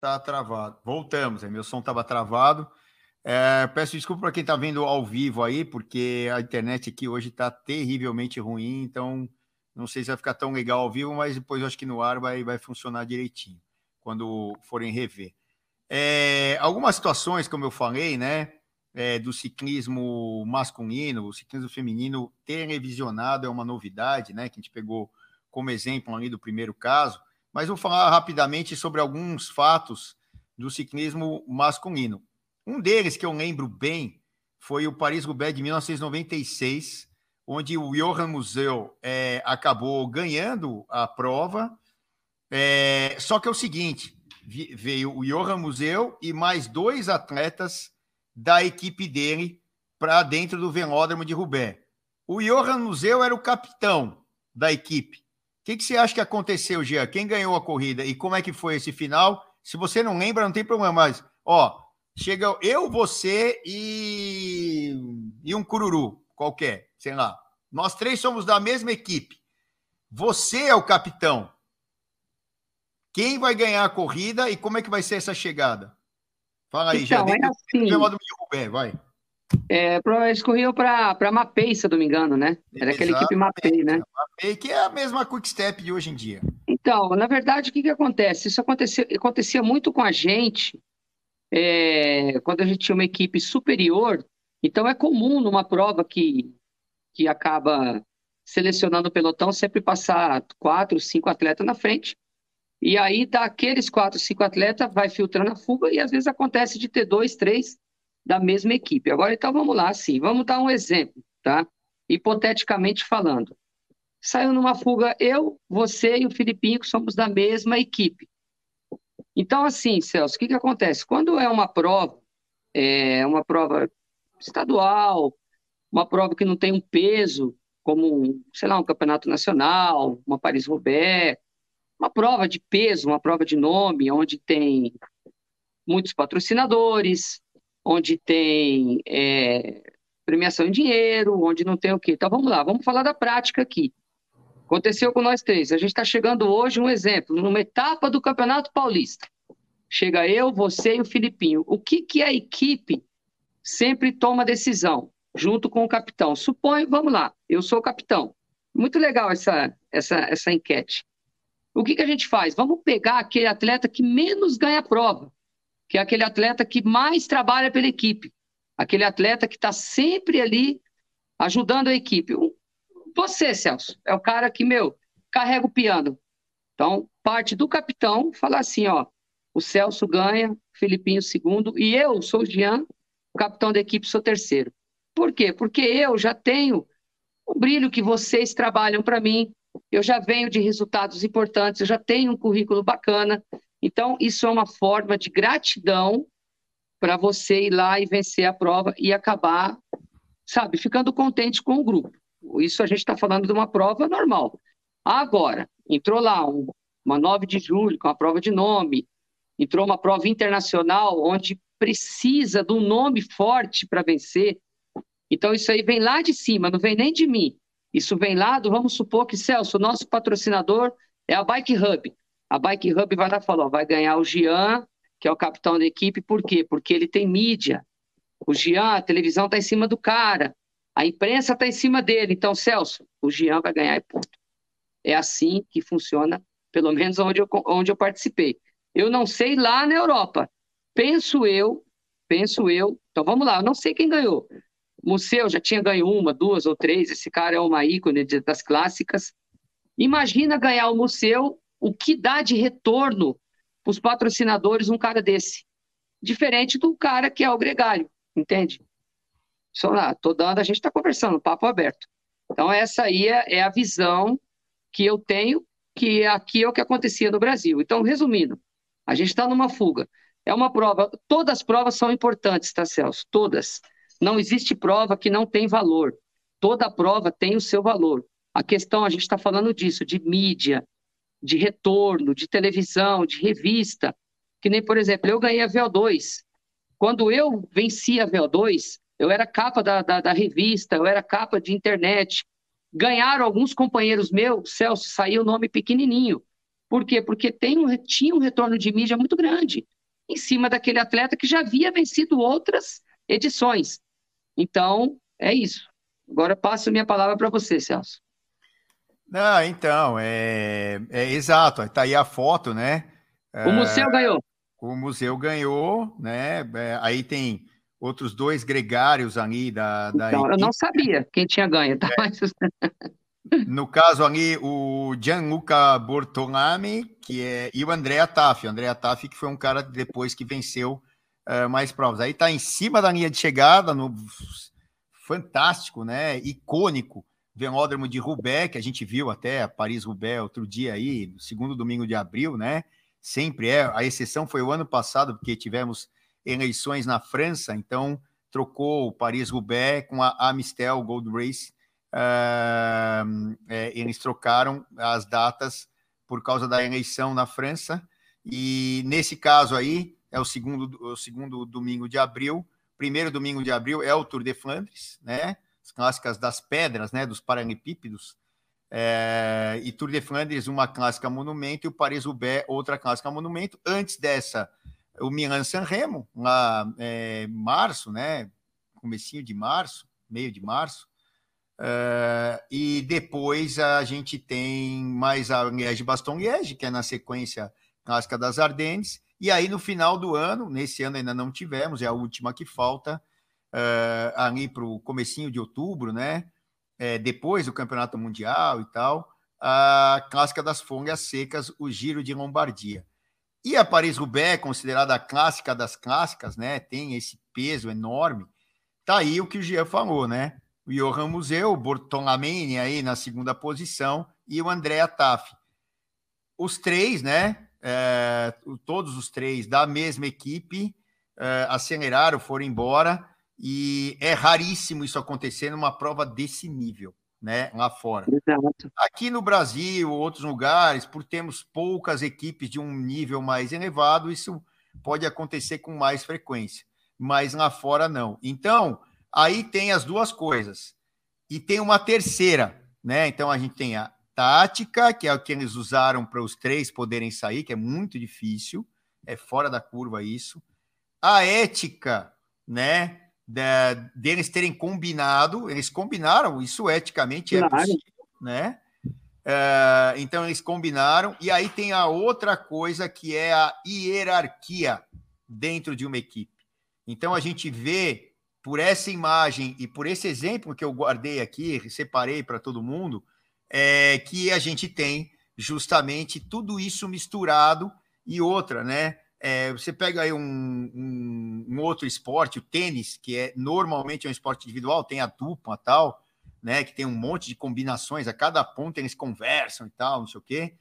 Tá travado. Voltamos, aí meu som estava travado. É, peço desculpa para quem está vendo ao vivo aí, porque a internet aqui hoje está terrivelmente ruim, então não sei se vai ficar tão legal ao vivo, mas depois acho que no ar vai, vai funcionar direitinho, quando forem rever. É, algumas situações, como eu falei, né, é, do ciclismo masculino, o ciclismo feminino ter revisionado é uma novidade, né, que a gente pegou como exemplo ali do primeiro caso, mas vou falar rapidamente sobre alguns fatos do ciclismo masculino. Um deles que eu lembro bem foi o Paris-Roubaix de 1996, onde o Johan Museu é, acabou ganhando a prova. É, só que é o seguinte: veio o Johan Museu e mais dois atletas da equipe dele para dentro do velódromo de Roubaix. O Johan Museu era o capitão da equipe. O que, que você acha que aconteceu, Gia? Quem ganhou a corrida e como é que foi esse final? Se você não lembra, não tem problema, mas ó, chega eu, você e, e um cururu qualquer, sei lá. Nós três somos da mesma equipe. Você é o capitão. Quem vai ganhar a corrida e como é que vai ser essa chegada? Fala aí, então, já. É assim, Rubé, vai. É, eles corriam para Mapei, se eu não me engano, né? Era aquela equipe Mapei, né? Mapei, que é a mesma Quick Step de hoje em dia. Então, na verdade, o que, que acontece? Isso acontecia, acontecia muito com a gente é, quando a gente tinha uma equipe superior, então é comum numa prova que, que acaba selecionando o pelotão sempre passar quatro, cinco atletas na frente. E aí, daqueles quatro, cinco atletas, vai filtrando a fuga e às vezes acontece de ter dois, três da mesma equipe. Agora, então, vamos lá, sim. Vamos dar um exemplo, tá? Hipoteticamente falando. Saiu numa fuga eu, você e o Filipinho, que somos da mesma equipe. Então, assim, Celso, o que, que acontece? Quando é uma prova, é uma prova estadual, uma prova que não tem um peso, como, sei lá, um campeonato nacional, uma Paris-Roubaix, uma prova de peso, uma prova de nome, onde tem muitos patrocinadores, onde tem é, premiação em dinheiro, onde não tem o quê. Então, vamos lá, vamos falar da prática aqui. Aconteceu com nós três. A gente está chegando hoje, um exemplo, numa etapa do Campeonato Paulista. Chega eu, você e o Filipinho. O que, que a equipe sempre toma decisão, junto com o capitão? Suponho, vamos lá, eu sou o capitão. Muito legal essa, essa, essa enquete. O que, que a gente faz? Vamos pegar aquele atleta que menos ganha a prova, que é aquele atleta que mais trabalha pela equipe, aquele atleta que está sempre ali ajudando a equipe. Você, Celso, é o cara que, meu, carrega o piano. Então, parte do capitão falar assim, ó, o Celso ganha, Filipinho segundo, e eu sou o Jean, capitão da equipe, sou terceiro. Por quê? Porque eu já tenho o brilho que vocês trabalham para mim, eu já venho de resultados importantes, eu já tenho um currículo bacana. Então, isso é uma forma de gratidão para você ir lá e vencer a prova e acabar, sabe, ficando contente com o grupo. Isso a gente está falando de uma prova normal. Agora, entrou lá um, uma 9 de julho, com a prova de nome, entrou uma prova internacional onde precisa de um nome forte para vencer. Então, isso aí vem lá de cima, não vem nem de mim. Isso vem lá do, vamos supor que, Celso, o nosso patrocinador é a Bike Hub. A Bike Hub vai lá e falou, vai ganhar o Gian, que é o capitão da equipe, por quê? Porque ele tem mídia. O Gian, a televisão está em cima do cara. A imprensa está em cima dele. Então, Celso, o Jean vai ganhar e ponto. É assim que funciona, pelo menos onde eu, onde eu participei. Eu não sei lá na Europa. Penso eu, penso eu. Então vamos lá, eu não sei quem ganhou. Museu já tinha ganho uma, duas ou três. Esse cara é uma ícone das clássicas. Imagina ganhar o Museu, o que dá de retorno para os patrocinadores um cara desse. Diferente do cara que é o gregário, entende? Lá, tô dando, a gente está conversando, papo aberto. Então, essa aí é, é a visão que eu tenho, que aqui é o que acontecia no Brasil. Então, resumindo, a gente está numa fuga. É uma prova, todas as provas são importantes, tá, Celso? Todas. Não existe prova que não tem valor. Toda prova tem o seu valor. A questão, a gente está falando disso, de mídia, de retorno, de televisão, de revista. Que nem, por exemplo, eu ganhei a VO2. Quando eu venci a VO2, eu era capa da, da, da revista, eu era capa de internet. Ganharam alguns companheiros meus, Celso, saiu o nome pequenininho. Por quê? Porque tem um, tinha um retorno de mídia muito grande em cima daquele atleta que já havia vencido outras edições. Então, é isso. Agora passo minha palavra para você, Celso. Não, então, é, é exato. Está aí a foto, né? O museu é, ganhou. O museu ganhou, né? É, aí tem outros dois gregários ali da, da então, Eu não sabia quem tinha ganho, tá? É. Mas... No caso ali, o Gianluca Bortolami, que é, e o Andrea Taffi. O Andrea Taffi, que foi um cara depois que venceu uh, mais provas. Aí está em cima da linha de chegada, no fantástico, né? Icônico velódromo de Roubaix, que a gente viu até Paris-Roubaix outro dia aí, no segundo domingo de abril, né? Sempre é. A exceção foi o ano passado, porque tivemos eleições na França, então trocou o Paris-Roubaix com a Amistel Gold Race Uh, é, eles trocaram as datas por causa da eleição na França, e nesse caso aí, é o segundo, o segundo domingo de abril, primeiro domingo de abril é o Tour de Flandres, né? As clássicas das pedras, né? Dos paralelepípedos. É, e Tour de Flandres, uma clássica monumento, e o Paris-Roubaix, outra clássica monumento. Antes dessa, o Milan-San Remo, lá é, março, né? Comecinho de março, meio de março. Uh, e depois a gente tem mais a Liège Baston Liège, que é na sequência clássica das Ardennes. E aí no final do ano, nesse ano ainda não tivemos, é a última que falta, uh, ali para o comecinho de outubro, né? É, depois do Campeonato Mundial e tal, a clássica das folhas secas, o Giro de Lombardia. E a Paris-Roubaix, considerada a clássica das clássicas, né? Tem esse peso enorme. Tá aí o que o Jean falou, né? o Johan Museu, o Bortolamene aí na segunda posição e o Andrea Taff. Os três, né? É, todos os três da mesma equipe é, aceleraram, foram embora e é raríssimo isso acontecer numa prova desse nível, né? Lá fora. Exato. Aqui no Brasil, outros lugares, por termos poucas equipes de um nível mais elevado, isso pode acontecer com mais frequência, mas lá fora não. Então, Aí tem as duas coisas. E tem uma terceira, né? Então a gente tem a tática, que é o que eles usaram para os três poderem sair, que é muito difícil, é fora da curva isso. A ética, né? Da, deles terem combinado, eles combinaram, isso eticamente é possível, né? Uh, então eles combinaram, e aí tem a outra coisa que é a hierarquia dentro de uma equipe. Então a gente vê por essa imagem e por esse exemplo que eu guardei aqui, separei para todo mundo, é que a gente tem justamente tudo isso misturado e outra, né? É, você pega aí um, um, um, outro esporte, o tênis, que é normalmente é um esporte individual, tem a dupla tal, né? Que tem um monte de combinações, a cada ponto eles conversam e tal, não sei o quê.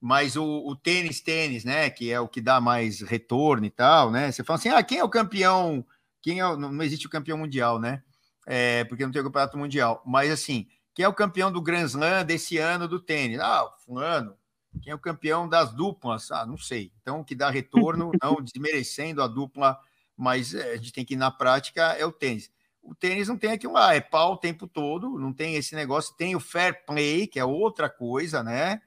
Mas o, o tênis, tênis, né? Que é o que dá mais retorno e tal, né? Você fala assim: ah, quem é o campeão quem é, não, existe o campeão mundial, né? É, porque não tem o campeonato mundial. Mas assim, quem é o campeão do Grand Slam desse ano do tênis? Ah, fulano. Quem é o campeão das duplas? Ah, não sei. Então, o que dá retorno, não desmerecendo a dupla, mas é, a gente tem que ir na prática, é o tênis. O tênis não tem aquilo lá, é pau o tempo todo, não tem esse negócio. Tem o fair play, que é outra coisa, né?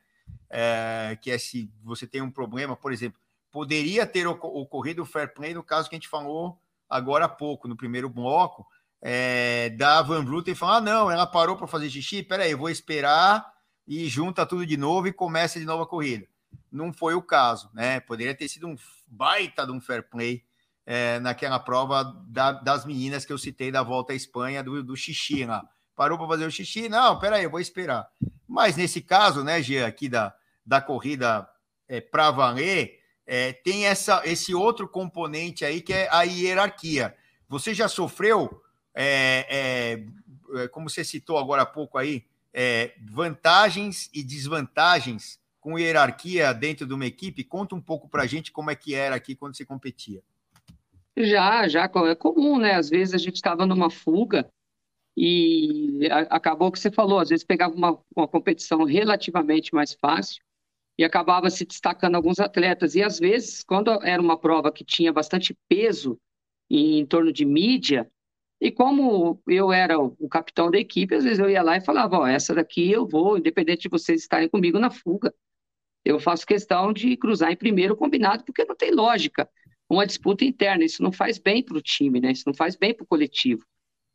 É, que é se você tem um problema, por exemplo, poderia ter ocorrido o fair play no caso que a gente falou agora há pouco, no primeiro bloco, é, da Van Vluten e falar: ah, não, ela parou para fazer xixi, peraí, eu vou esperar e junta tudo de novo e começa de novo a corrida. Não foi o caso, né? Poderia ter sido um baita de um fair play é, naquela prova da, das meninas que eu citei da volta à Espanha, do, do xixi lá. Parou para fazer o xixi? Não, peraí, eu vou esperar. Mas nesse caso, né, Gia, aqui da, da corrida é, para valer, é, tem essa, esse outro componente aí que é a hierarquia. Você já sofreu, é, é, é como você citou agora há pouco aí, é, vantagens e desvantagens com hierarquia dentro de uma equipe? Conta um pouco para a gente como é que era aqui quando você competia. Já, já é comum, né? Às vezes a gente estava numa fuga e acabou o que você falou, às vezes pegava uma, uma competição relativamente mais fácil e acabava se destacando alguns atletas. E às vezes, quando era uma prova que tinha bastante peso em, em torno de mídia, e como eu era o, capitão da equipe, às vezes eu ia lá e falava: Ó, essa daqui eu vou, independente de vocês estarem comigo na fuga. Eu faço questão de cruzar em primeiro combinado, porque não tem lógica uma disputa interna. Isso não faz bem para o time, né? Isso não faz bem para o coletivo.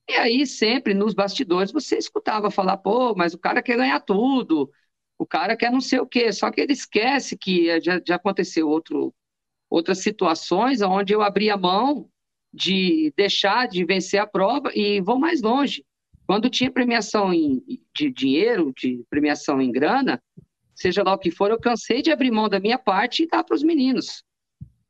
E aí, sempre nos bastidores, você escutava falar: pô, mas o cara quer ganhar tudo, o cara quer não sei o quê. Só que ele esquece que já, já aconteceu outro, outras situações onde eu abri a mão de deixar de vencer a prova e vou mais longe. Quando tinha premiação em, de dinheiro, de premiação em grana, seja lá o que for, eu cansei de abrir mão da minha parte e dar para os meninos.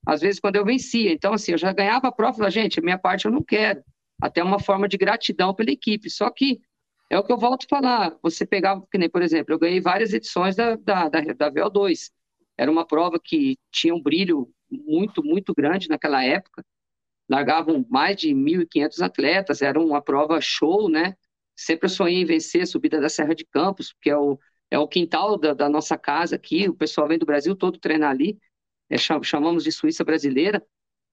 Às vezes, quando eu vencia. Então, assim, eu já ganhava a prova, falava, gente, a minha parte eu não quero. Até uma forma de gratidão pela equipe. Só que é o que eu volto a falar. Você pegava, que nem, por exemplo, eu ganhei várias edições da, da, da, da VO2. Era uma prova que tinha um brilho muito, muito grande naquela época. Largavam mais de 1.500 atletas, era uma prova show, né? Sempre eu sonhei em vencer a subida da Serra de Campos, que é o, é o quintal da, da, nossa casa aqui, o pessoal vem do Brasil todo treinar ali, é, chamamos de Suíça brasileira,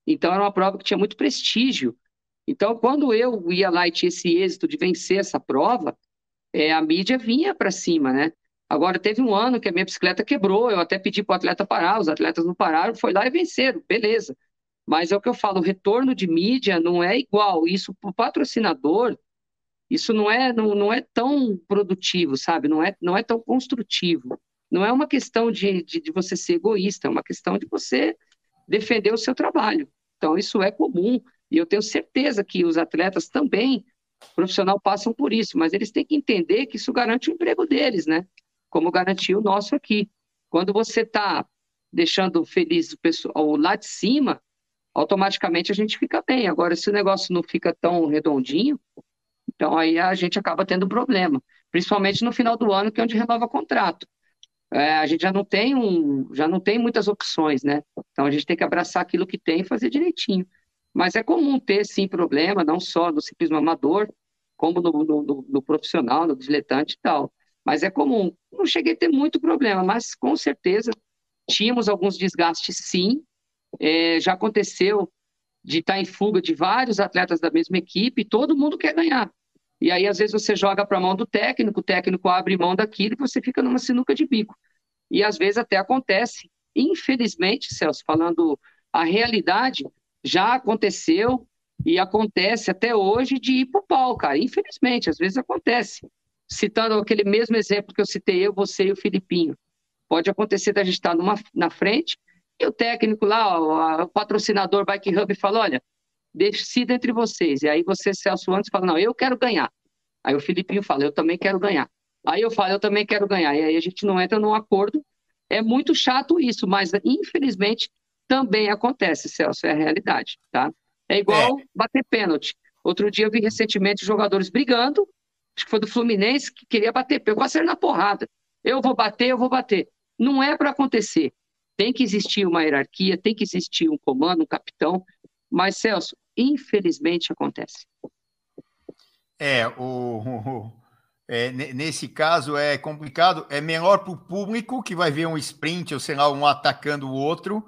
então era uma prova que tinha muito prestígio. Então, quando eu ia lá e tinha esse êxito de vencer essa prova, é, a mídia vinha para cima, né? Agora, teve um ano que a minha bicicleta quebrou, eu até pedi para o atleta parar, os atletas não pararam, foi lá e venceram, beleza. Mas é o que eu falo, o retorno de mídia não é igual. Isso para o patrocinador isso não é, não, não é tão produtivo, sabe? Não é, não é tão construtivo. Não é uma questão de, de, de você ser egoísta, é uma questão de você defender o seu trabalho. Então, isso é comum. E eu tenho certeza que os atletas também, profissional, passam por isso, mas eles têm que entender que isso garante o emprego deles, né? Como garantiu o nosso aqui. Quando você está deixando feliz o pessoal lá de cima, automaticamente a gente fica bem. Agora, se o negócio não fica tão redondinho, então aí a gente acaba tendo problema, principalmente no final do ano, que é onde renova contrato. É, a gente já não tem um, já não tem muitas opções, né? Então a gente tem que abraçar aquilo que tem e fazer direitinho. Mas é comum ter sim problema, não só no ciclismo amador, como no, no, no profissional, no diletante e tal. Mas é comum. Não cheguei a ter muito problema, mas com certeza tínhamos alguns desgastes sim. É, já aconteceu de estar em fuga de vários atletas da mesma equipe, todo mundo quer ganhar. E aí, às vezes, você joga para a mão do técnico, o técnico abre mão daquilo e você fica numa sinuca de bico. E às vezes até acontece. Infelizmente, Celso, falando a realidade, já aconteceu e acontece até hoje de ir para o pau, cara. Infelizmente, às vezes acontece. Citando aquele mesmo exemplo que eu citei, eu, você e o Filipinho. Pode acontecer da gente estar numa, na frente e o técnico lá, o patrocinador Bike Hub fala, olha, decida entre vocês. E aí você, Celso antes, fala, não, eu quero ganhar. Aí o Filipinho fala, eu também quero ganhar. Aí eu falo, eu também quero ganhar. E aí a gente não entra num acordo. É muito chato isso, mas infelizmente também acontece, Celso, é a realidade, tá? É igual é. bater pênalti. Outro dia eu vi recentemente jogadores brigando, acho que foi do Fluminense, que queria bater pênalti, quase na porrada. Eu vou bater, eu vou bater. Não é para acontecer. Tem que existir uma hierarquia, tem que existir um comando, um capitão, mas, Celso, infelizmente acontece. É, o, o é, nesse caso é complicado, é melhor para o público que vai ver um sprint, ou sei lá, um atacando o outro,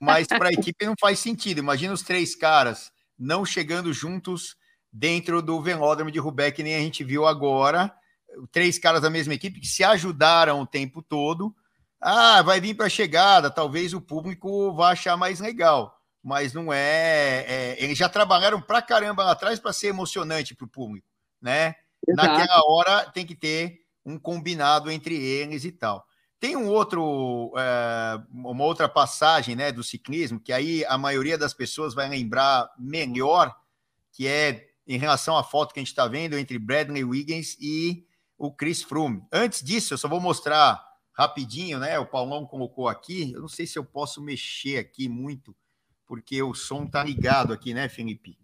mas para a equipe não faz sentido. Imagina os três caras não chegando juntos dentro do velódromo de Rubeck, nem a gente viu agora, três caras da mesma equipe que se ajudaram o tempo todo, ah, vai vir para a chegada, talvez o público vá achar mais legal, mas não é. é eles já trabalharam para caramba lá atrás para ser emocionante para o público, né? Exato. Naquela hora tem que ter um combinado entre eles e tal. Tem um outro, é, uma outra passagem né, do ciclismo, que aí a maioria das pessoas vai lembrar melhor, que é em relação à foto que a gente está vendo entre Bradley Wiggins e o Chris Froome. Antes disso, eu só vou mostrar rapidinho, né? O Paulão colocou aqui. Eu não sei se eu posso mexer aqui muito, porque o som tá ligado aqui, né, Felipe?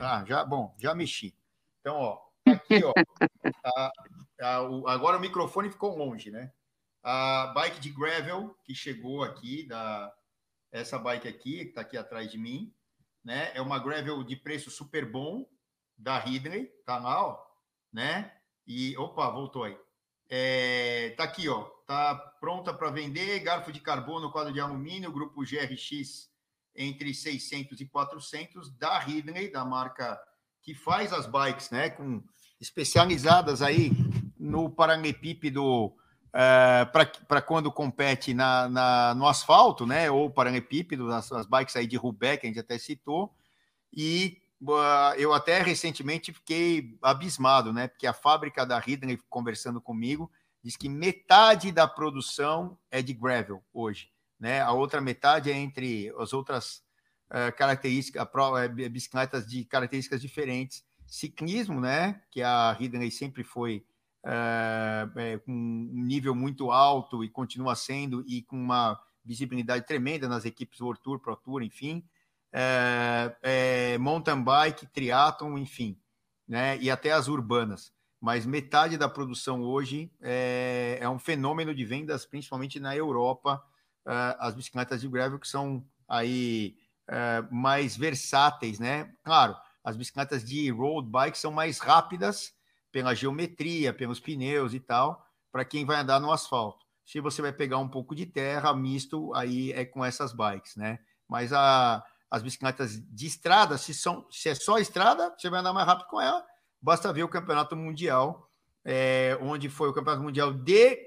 Ah, já, bom, já mexi. Então, ó, aqui, ó. A, a, o, agora o microfone ficou longe, né? A bike de gravel que chegou aqui, da, essa bike aqui, que tá aqui atrás de mim, né? É uma gravel de preço super bom da Ridley, tá lá, ó, né? E opa, voltou aí. É, tá aqui, ó Está pronta para vender, garfo de carbono, quadro de alumínio, grupo GRX entre 600 e 400 da Ridley, da marca que faz as bikes, né, com especializadas aí no paralelepípedo uh, eh, para quando compete na, na, no asfalto, né, ou paralelepípedo, as, as bikes aí de Rubeck, que a gente até citou, e uh, eu até recentemente fiquei abismado, né, porque a fábrica da Ridley, conversando comigo, diz que metade da produção é de gravel hoje né? A outra metade é entre as outras uh, características, uh, bicicletas de características diferentes. Ciclismo, né? Que a Ridley sempre foi uh, é, com um nível muito alto e continua sendo e com uma visibilidade tremenda nas equipes World Tour, Pro Tour, enfim. É, mountain bike, triatlon, enfim, né? E até as urbanas mas metade da produção hoje é, é, um fenômeno de vendas, principalmente na Europa, uh, as bicicletas de gravel que são aí uh, mais versáteis, né? Claro, as bicicletas de road bike são mais rápidas pela geometria, pelos pneus e tal, para quem vai andar no asfalto. Se você vai pegar um pouco de terra, misto, aí é com essas bikes, né? Mas a, as bicicletas de estrada, se, são, se é só estrada, você vai andar mais rápido com ela. Basta ver o campeonato mundial, é, onde foi o campeonato mundial de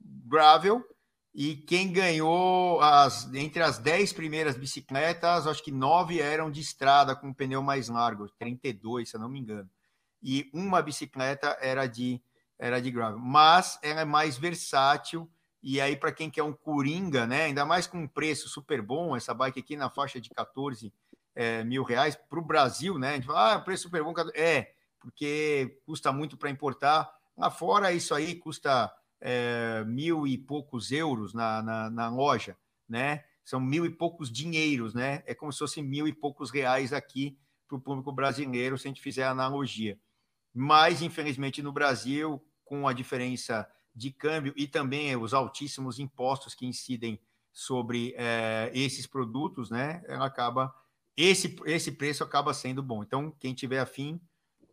gravel, e quem ganhou as, entre as 10 primeiras bicicletas, acho que nove eram de estrada com pneu mais largo, 32, se eu não me engano. E uma bicicleta era de era de gravel, mas ela é mais versátil e aí para quem quer um coringa, né, ainda mais com um preço super bom, essa bike aqui na faixa de 14 é, mil reais para o Brasil, né? A gente fala, ah, preço super bom, é porque custa muito para importar. Lá fora isso aí custa é, mil e poucos euros na, na, na, loja, né? São mil e poucos dinheiros, né? É como se fosse mil e poucos reais aqui para o público brasileiro, se a gente fizer a analogia. Mas, infelizmente, no Brasil, com a diferença de câmbio e também os altíssimos impostos que incidem sobre é, esses produtos, né? Ela acaba esse, esse preço acaba sendo bom. Então, quem tiver afim,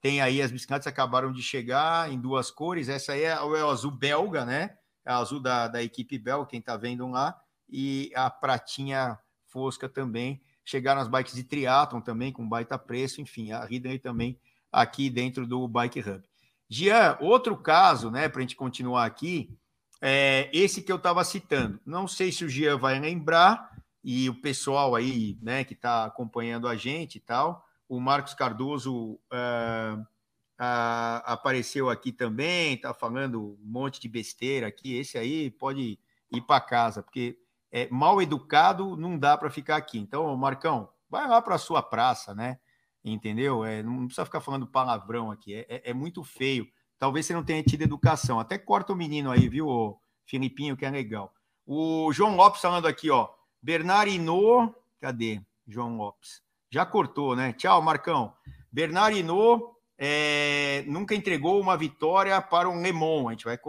tem aí as bicicletas acabaram de chegar em duas cores. Essa aí é o azul belga, né? É azul da, da equipe belga, quem está vendo lá. E a pratinha fosca também. Chegaram as bikes de triatlon também, com baita preço. Enfim, a Ridley também aqui dentro do Bike Hub. Jean, outro caso, né, para a gente continuar aqui, é esse que eu estava citando. Não sei se o Jean vai lembrar, e o pessoal aí, né, que está acompanhando a gente e tal, o Marcos Cardoso uh, uh, apareceu aqui também, está falando um monte de besteira aqui. Esse aí pode ir para casa, porque é mal educado não dá para ficar aqui. Então, Marcão, vai lá para a sua praça, né? Entendeu? É, não precisa ficar falando palavrão aqui, é, é, é, muito feio. Talvez você não tenha tido educação. Até corta o menino aí, viu, Filipinho, que é legal. O João Lopes falando aqui, ó. Bernardino, cadê? João Lopes. Já cortou, né? Tchau, Marcão. Bernard Hinault é, nunca entregou uma vitória para um Lemon. A gente vai.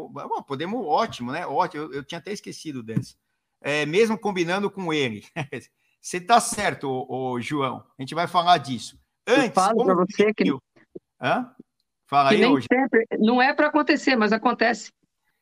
Podemos, ótimo, né? Ótimo. Eu, eu tinha até esquecido dessa. É, mesmo combinando com ele. Você está certo, ô, ô, João. A gente vai falar disso. Antes, eu falo para você que. Hã? Fala que aí hoje. Sempre, não é para acontecer, mas acontece.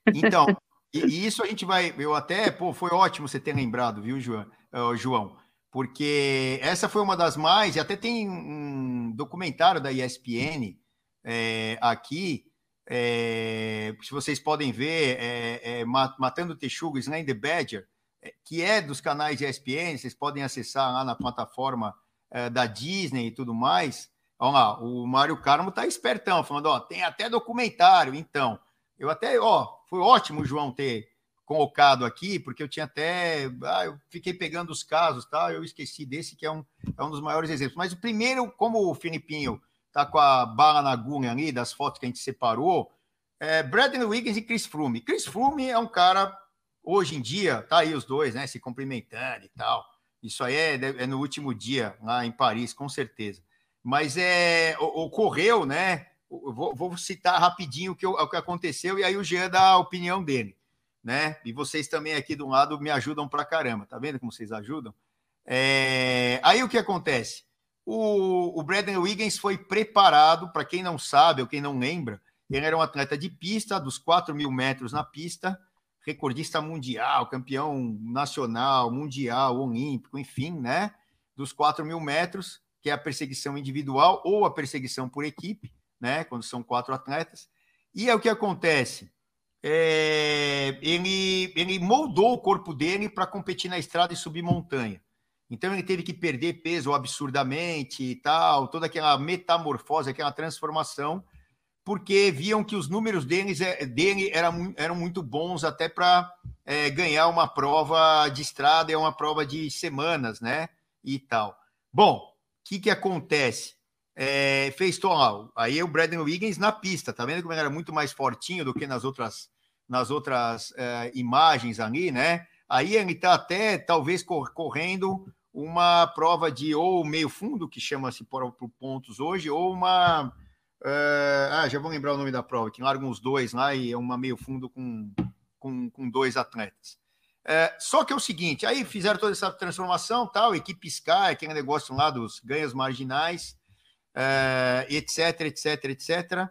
Então, e, e, isso a gente vai. Eu até, pô, foi ótimo você ter lembrado, viu, João? Uh, João? Porque essa foi uma das mais, e até tem um documentário da ESPN é, aqui, é, se vocês podem ver, é, é Matando Texugo, Slay the Badger, é, que é dos canais ESPN, vocês podem acessar lá na plataforma é, da Disney e tudo mais. Olha lá, o Mário Carmo tá espertão, falando, ó, tem até documentário, então. Eu até, ó, foi ótimo João ter colocado aqui, porque eu tinha até. Ah, eu fiquei pegando os casos, tá? Eu esqueci desse, que é um, é um dos maiores exemplos. Mas o primeiro, como o Filipinho tá com a bala na agulha ali, das fotos que a gente separou, é Bradley Wiggins e Chris Froome. Chris Froome é um cara, hoje em dia, tá aí os dois, né? Se cumprimentando e tal. Isso aí é, é no último dia, lá em Paris, com certeza. Mas é, ocorreu, né? Vou, vou citar rapidinho o que, o que aconteceu e aí o Jean dá a opinião dele né? E vocês também aqui do lado me ajudam pra caramba, tá vendo como vocês ajudam? É... Aí o que acontece? O, o Brandon Wiggins foi preparado, para quem não sabe ou quem não lembra, ele era um atleta de pista, dos 4 mil metros na pista, recordista mundial, campeão nacional, mundial, olímpico, enfim, né? Dos 4 mil metros, que é a perseguição individual ou a perseguição por equipe, né? Quando são quatro atletas. E é o que acontece. É, ele, ele moldou o corpo dele para competir na estrada e subir montanha. Então ele teve que perder peso absurdamente e tal, toda aquela metamorfose, aquela transformação, porque viam que os números é, dele eram, eram muito bons até para é, ganhar uma prova de estrada e uma prova de semanas, né? E tal. Bom, o que, que acontece? É, fez lá, aí o Brandon Wiggins na pista, tá vendo como ele era muito mais fortinho do que nas outras, nas outras é, imagens ali, né? Aí ele está até talvez correndo uma prova de ou meio fundo, que chama-se por, por, pontos hoje, ou uma. Uh, ah, já vou lembrar o nome da prova, que largam os dois lá e é uma meio fundo com, com, com dois atletas. É, só que é o seguinte, aí fizeram toda essa transformação, tal, equipe Sky, aquele negócio lá dos ganhos marginais, é, etc, etc, etc.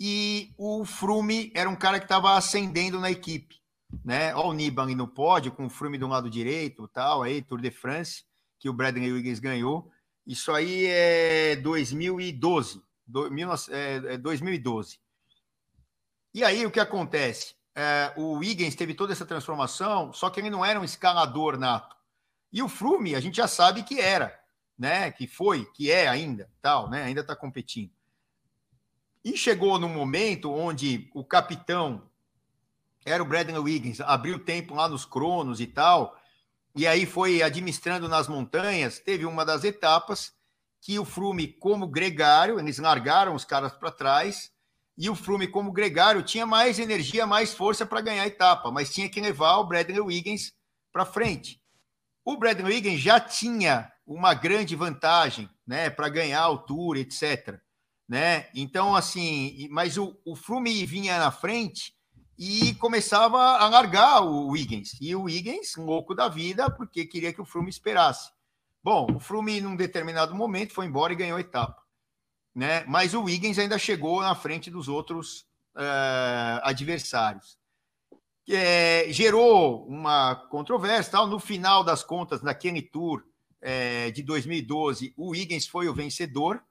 E o Frume era um cara que estava ascendendo na equipe né? Olha o Nibali no pódio, com o Froome do lado direito, tal, aí, Tour de France, que o Bradley Wiggins ganhou. Isso aí é 2012. Do, é, 2012. É e aí o que acontece? É, o Wiggins teve toda essa transformação, só que ele não era um escalador nato. E o Froome, a gente já sabe que era, né? Que foi, que é ainda, tal, né? Ainda está competindo. E chegou no momento onde o capitão era o Bradley Wiggins, abriu tempo lá nos cronos e tal, e aí foi administrando nas montanhas. Teve uma das etapas que o Frume, como gregário, eles largaram os caras para trás, e o Frume, como gregário, tinha mais energia, mais força para ganhar a etapa, mas tinha que levar o Bradley Wiggins para frente. O Bradley Wiggins já tinha uma grande vantagem, né, para ganhar altura, etc. Né? Então, assim, mas o, o vinha na frente e começava a largar o Wiggins. E o Wiggins, louco da vida, porque queria que o Froome esperasse. Bom, o Froome, num determinado momento, foi embora e ganhou a etapa. Né? Mas o Wiggins ainda chegou na frente dos outros uh, adversários. É, gerou uma controvérsia. Tal. No final das contas, na Kenny Tour é, de 2012, o Wiggins foi o vencedor,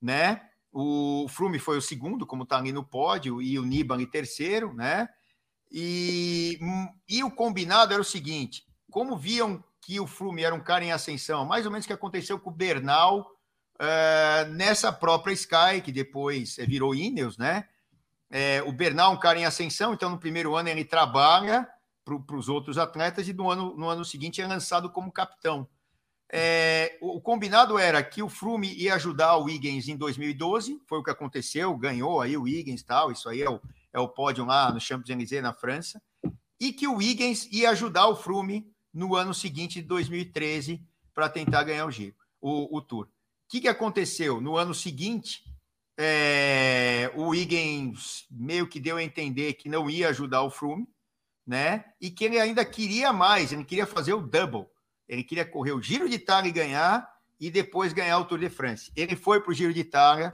né? O Flume foi o segundo, como está ali no pódio, e o Nibali terceiro, né? E, e o combinado era o seguinte: como viam que o Flume era um cara em ascensão, mais ou menos o que aconteceu com o Bernal uh, nessa própria Sky, que depois virou Ineos, né? É, o Bernal é um cara em ascensão, então no primeiro ano ele trabalha para os outros atletas e no ano, no ano seguinte é lançado como capitão. É, o combinado era que o Flume ia ajudar o Wiggins em 2012, foi o que aconteceu, ganhou aí o Wiggins tal, isso aí é o, é o pódio lá no Champs-Élysées, na França, e que o Wiggins ia ajudar o Flume no ano seguinte, de 2013, para tentar ganhar o Giro, o, o Tour. O que, que aconteceu? No ano seguinte, é, o Wiggins meio que deu a entender que não ia ajudar o Flume, né? E que ele ainda queria mais, ele queria fazer o double. Ele queria correr o Giro de Itália e ganhar, e depois ganhar o Tour de France. Ele foi para o Giro de Itália,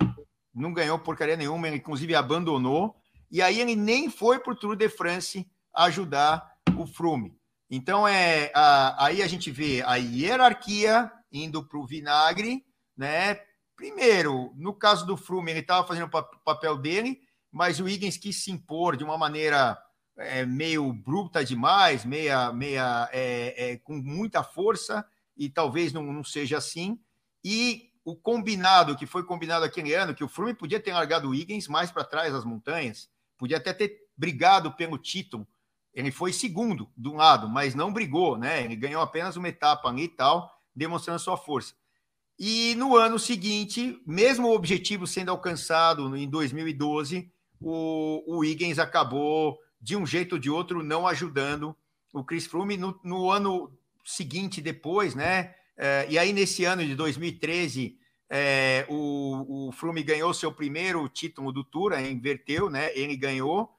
não ganhou porcaria nenhuma, ele inclusive abandonou, e aí ele nem foi para o Tour de France ajudar o Frume. Então, é, a, aí a gente vê a hierarquia indo para o vinagre, né? Primeiro, no caso do Frume, ele estava fazendo o papel dele, mas o Higgins quis se impor de uma maneira é, meio bruta demais, meia, meia é, é, com muita força, e talvez não, não seja assim. E o combinado, que foi combinado aquele ano, que o Froome podia ter largado o Higgins mais para trás das montanhas, podia até ter brigado pelo título. Ele foi segundo de um lado, mas não brigou, né? Ele ganhou apenas uma etapa ali e tal, demonstrando sua força. E no ano seguinte, mesmo o objetivo sendo alcançado em 2012, o, o Higgins acabou de um jeito ou de outro, não ajudando o Chris Froome no, no ano seguinte, depois, né? É, e aí, nesse ano de 2013, é, o, o Froome ganhou seu primeiro título do Tour, é, inverteu, né? Ele ganhou.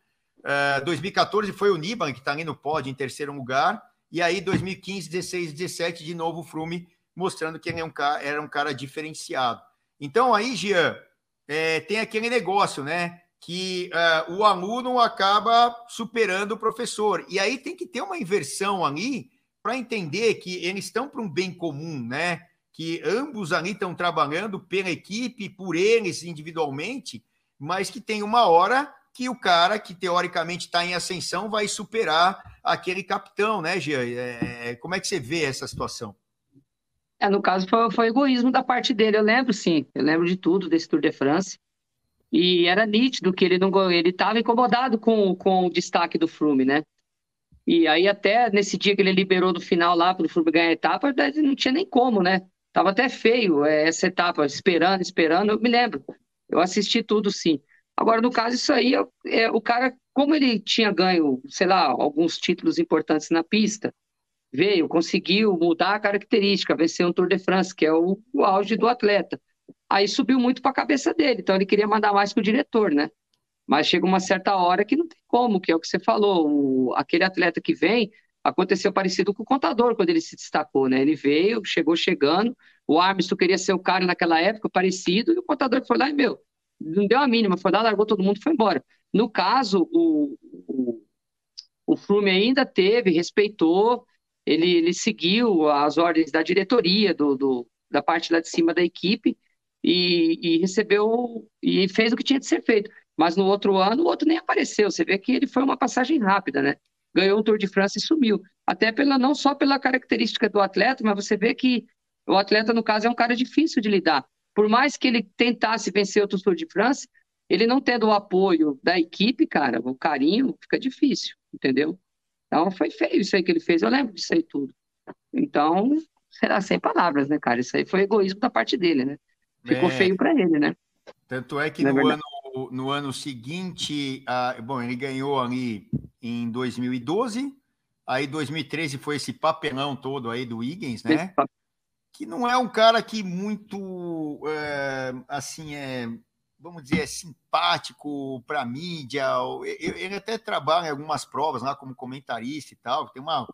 É, 2014 foi o Niban, que está ali no pódio, em terceiro lugar. E aí, 2015, 16, 17, de novo o Froome mostrando que ele é um cara, era um cara diferenciado. Então, aí, Jean, tem aquele negócio, né? Que uh, o aluno acaba superando o professor. E aí tem que ter uma inversão ali para entender que eles estão para um bem comum, né? Que ambos ali estão trabalhando pela equipe, por eles individualmente, mas que tem uma hora que o cara que teoricamente está em ascensão vai superar aquele capitão, né, Jean? É, como é que você vê essa situação? É, no caso, foi, foi egoísmo da parte dele, eu lembro sim, eu lembro de tudo desse Tour de France. E era nítido que ele não ele estava incomodado com, com o destaque do Flume, né? E aí até nesse dia que ele liberou do final lá para o Flume ganhar a etapa, não tinha nem como, né? Tava até feio é, essa etapa, esperando, esperando, eu me lembro. Eu assisti tudo sim. Agora, no caso, isso aí, é, o cara, como ele tinha ganho, sei lá, alguns títulos importantes na pista, veio, conseguiu mudar a característica, vencer um Tour de France, que é o, o auge do atleta. Aí subiu muito para a cabeça dele, então ele queria mandar mais que o diretor, né? Mas chega uma certa hora que não tem como, que é o que você falou. O, aquele atleta que vem, aconteceu parecido com o contador quando ele se destacou, né? Ele veio, chegou chegando, o Armstrong queria ser o cara naquela época, parecido, e o contador foi lá e, meu, não deu a mínima, foi lá, largou todo mundo e foi embora. No caso, o, o, o Flume ainda teve, respeitou, ele, ele seguiu as ordens da diretoria, do, do, da parte lá de cima da equipe, e, e, recebeu e fez o que tinha de ser feito. Mas no outro ano, o outro nem apareceu. Você vê que ele foi uma passagem rápida, né? Ganhou um Tour de França e sumiu. Até pela não só pela característica do atleta, mas você vê que o atleta, no caso, é um cara difícil de lidar. Por mais que ele tentasse vencer outro Tour de França, ele não tendo o apoio da equipe, cara, o carinho, fica difícil, entendeu? Então foi feio isso aí que ele fez, eu lembro disso aí tudo. Então, será sem palavras, né, cara? Isso aí foi egoísmo da parte dele, né? Ficou é... feio para ele, né? Tanto é que no, ano, no ano seguinte, bom, ele ganhou ali em 2012, aí 2013 foi esse papelão todo aí do Higgins, né? Que não é um cara que muito, é, assim, é, vamos dizer, é simpático para mídia. Ele até trabalha em algumas provas lá como comentarista e tal. Tem uma.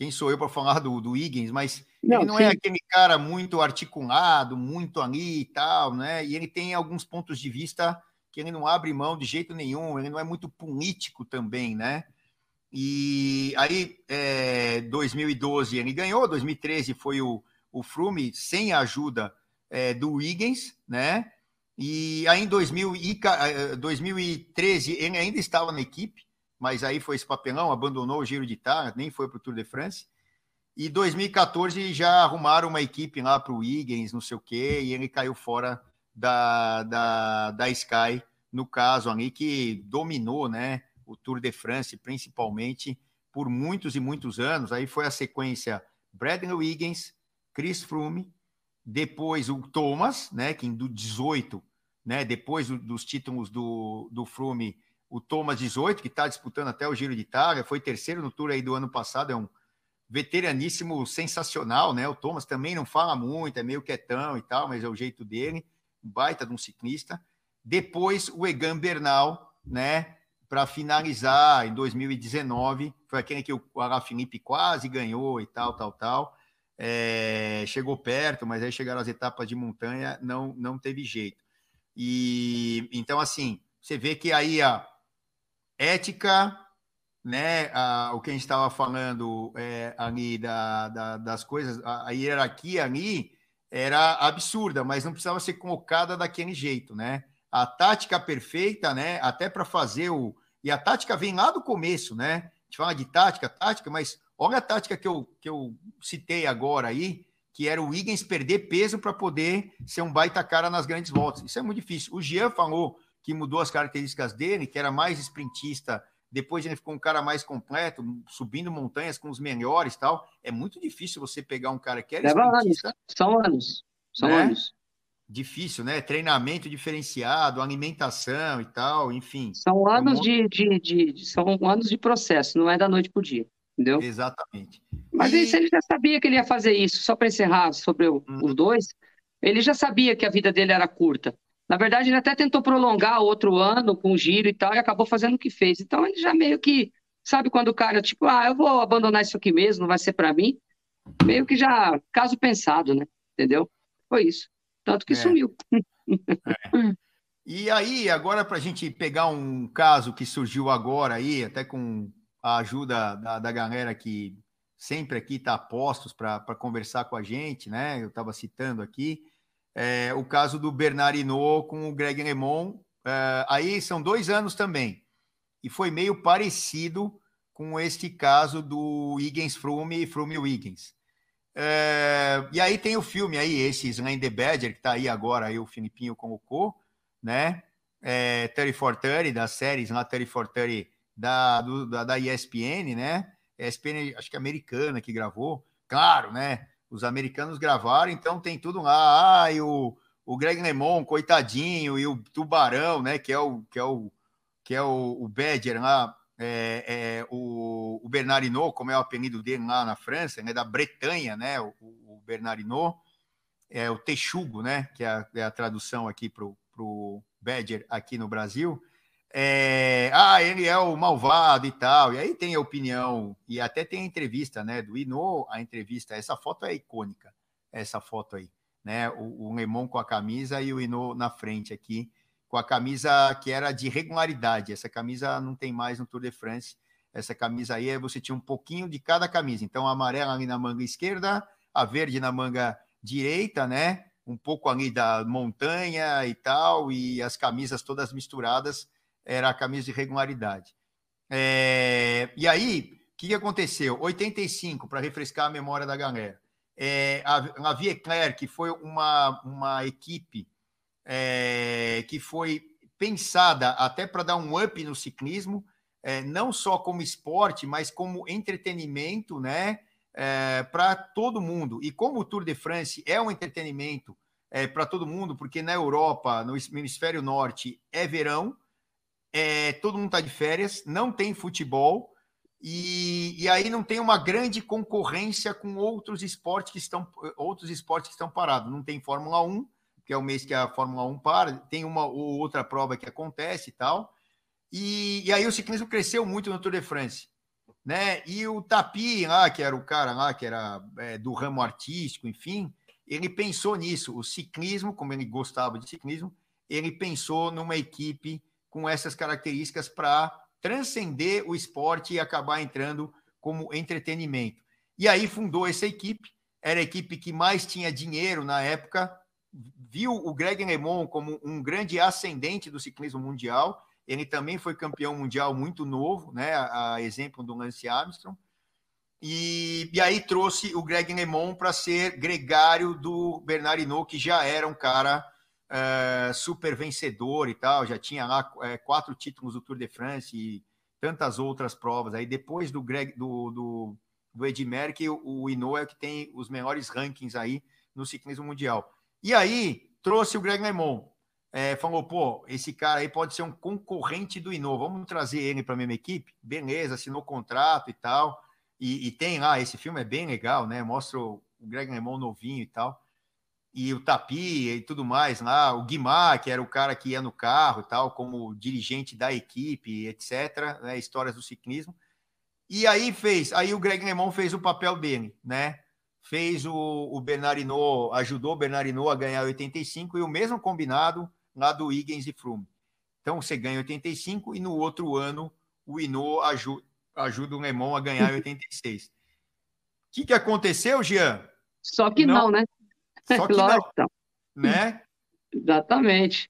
Quem sou eu para falar do, do Higgins? Mas não, ele não é sim. é aquele cara muito articulado, muito ali e tal, né? E ele tem alguns pontos de vista que ele não abre mão de jeito nenhum. Ele não é muito político também, né? E aí, é, 2012 ele ganhou, 2013 foi o, o Frume sem a ajuda é, do Higgins, né? E aí em 2000 e, 2013 ele ainda estava na equipe, mas aí foi esse papelão, abandonou o Giro de Itália, nem foi para o Tour de France. E 2014 já arrumaram uma equipe lá para o Higgins, não sei o quê, e ele caiu fora da, da, da Sky, no caso ali, que dominou né, o Tour de France, principalmente, por muitos e muitos anos. Aí foi a sequência Bradley Wiggins, Chris Froome, depois o Thomas, né, que em 18 né? Depois do, dos títulos do, do Flume, o Thomas 18, que está disputando até o Giro de Itália, foi terceiro no Tour aí do ano passado, é um veteraníssimo sensacional, né? O Thomas também não fala muito, é meio quietão e tal, mas é o jeito dele, baita de um ciclista. Depois o Egan Bernal, né? Para finalizar em 2019, foi aquele que o Alain Felipe quase ganhou e tal, tal, tal. É, chegou perto, mas aí chegaram as etapas de montanha, não, não teve jeito. E então, assim, você vê que aí a ética, né, a, o que a gente estava falando é, ali da, da, das coisas, a, a, hierarquia ali era absurda, mas não precisava ser colocada daquele jeito, né? A tática perfeita, né, até para fazer o. E a tática vem lá do começo, né? A gente fala de tática, tática, mas olha a tática que eu, que eu citei agora aí, que era o Wiggins perder peso para poder ser um baita cara nas grandes voltas. Isso é muito difícil. O Jean falou que mudou as características dele, que era mais sprintista, depois ele ficou um cara mais completo, subindo montanhas com os melhores tal. É muito difícil você pegar um cara que era Leva sprintista. Anos. São anos. São né? anos. Difícil, né? Treinamento diferenciado, alimentação e tal, enfim. São anos um monte... de, de, de, são anos de processo, não é da noite para o dia entendeu? Exatamente. Mas e... ele já sabia que ele ia fazer isso, só para encerrar sobre o, hum. os dois, ele já sabia que a vida dele era curta. Na verdade, ele até tentou prolongar outro ano com giro e tal, e acabou fazendo o que fez. Então, ele já meio que, sabe quando o cara, tipo, ah, eu vou abandonar isso aqui mesmo, não vai ser para mim? Meio que já, caso pensado, né? Entendeu? Foi isso. Tanto que é. sumiu. É. E aí, agora, para a gente pegar um caso que surgiu agora aí, até com a ajuda da, da galera que sempre aqui está postos para conversar com a gente, né? Eu estava citando aqui, é, o caso do Bernardino com o Greg LeMond. É, aí são dois anos também. E foi meio parecido com este caso do Higgins Frume e Frume Higgins. É, e aí tem o filme aí, esse Slender Badger, que está aí agora, aí o Filipinho colocou, né? É, 3430, das séries lá 3430 da, do, da, da ESPN, né? ESPN, acho que é americana que gravou. Claro, né? Os americanos gravaram, então tem tudo lá. Ah, e o, o Greg Lemon, coitadinho, e o Tubarão, né? Que é o que é o que é o, o Badger lá, é, é, o, o Bernardino, como é o apelido dele lá na França, né? Da Bretanha, né? O, o Bernardino é o texugo, né? Que é a, é a tradução aqui para o Badger aqui no Brasil, é, ah, ele é o malvado e tal. E aí tem a opinião, e até tem a entrevista, né, do Ino, a entrevista. Essa foto é icônica, essa foto aí, né? O, o Lemon com a camisa e o Ino na frente aqui, com a camisa que era de regularidade. Essa camisa não tem mais no Tour de France. Essa camisa aí, você tinha um pouquinho de cada camisa. Então, a amarela ali na manga esquerda, a verde na manga direita, né? um pouco ali da montanha e tal, e as camisas todas misturadas, era a camisa de regularidade. É, e aí, o que, que aconteceu? 85, para refrescar a memória da galera. É, a, a que foi uma, uma equipe é, que foi pensada até para dar um up no ciclismo, é, não só como esporte, mas como entretenimento, né? é, para todo mundo. E como o Tour de France é um entretenimento é, para todo mundo, porque na Europa, no hemisfério norte, é verão, é, todo mundo está de férias, não tem futebol, e, e, aí não tem uma grande concorrência com outros esportes que estão outros esportes que estão parados. Não tem Fórmula 1, que é o mês que a Fórmula 1 para, tem uma ou outra prova que acontece e tal. E, e aí o ciclismo cresceu muito no Tour de France né? E o Tapi lá, que era o cara lá, que era é, do ramo artístico, enfim, ele pensou nisso. O ciclismo, como ele gostava de ciclismo, ele pensou numa equipe com essas características para transcender o esporte e acabar entrando como entretenimento. E aí fundou essa equipe, era a equipe que mais tinha dinheiro na época, viu o Greg LeMond como um grande ascendente do ciclismo mundial ele também foi campeão mundial muito novo, né? A, exemplo do Lance Armstrong. E, e aí trouxe o Greg LeMond para ser gregário do Bernard Hinault, que já era um cara é, super vencedor e tal, já tinha lá é, quatro títulos do Tour de France e tantas outras provas. Aí depois do Greg do, do, do Ed Merckx, o, o Hinault é que tem os melhores rankings aí no ciclismo mundial. E aí trouxe o Greg LeMond é, falou: pô, esse cara aí pode ser um concorrente do Inô, vamos trazer ele para a mesma equipe? Beleza, assinou contrato e tal. E, e, tem lá, esse filme é bem legal, né? Mostra o, o Greg LeMond novinho e tal. E o Tapi e tudo mais lá, o Guimar, que era o cara que ia no carro e tal, como dirigente da equipe, etc. Né? Histórias do ciclismo. E aí fez, aí o Greg LeMond fez o papel dele, né? Fez o, o Bernardino, ajudou o Bernardino a ganhar 85 e o mesmo combinado lá do Higgins e Froome. Então você ganha 85 e no outro ano o Inô ajuda, ajuda o Lemon a ganhar 86. O que, que aconteceu, Jean? Só que não, não né? Só que não, né? Exatamente.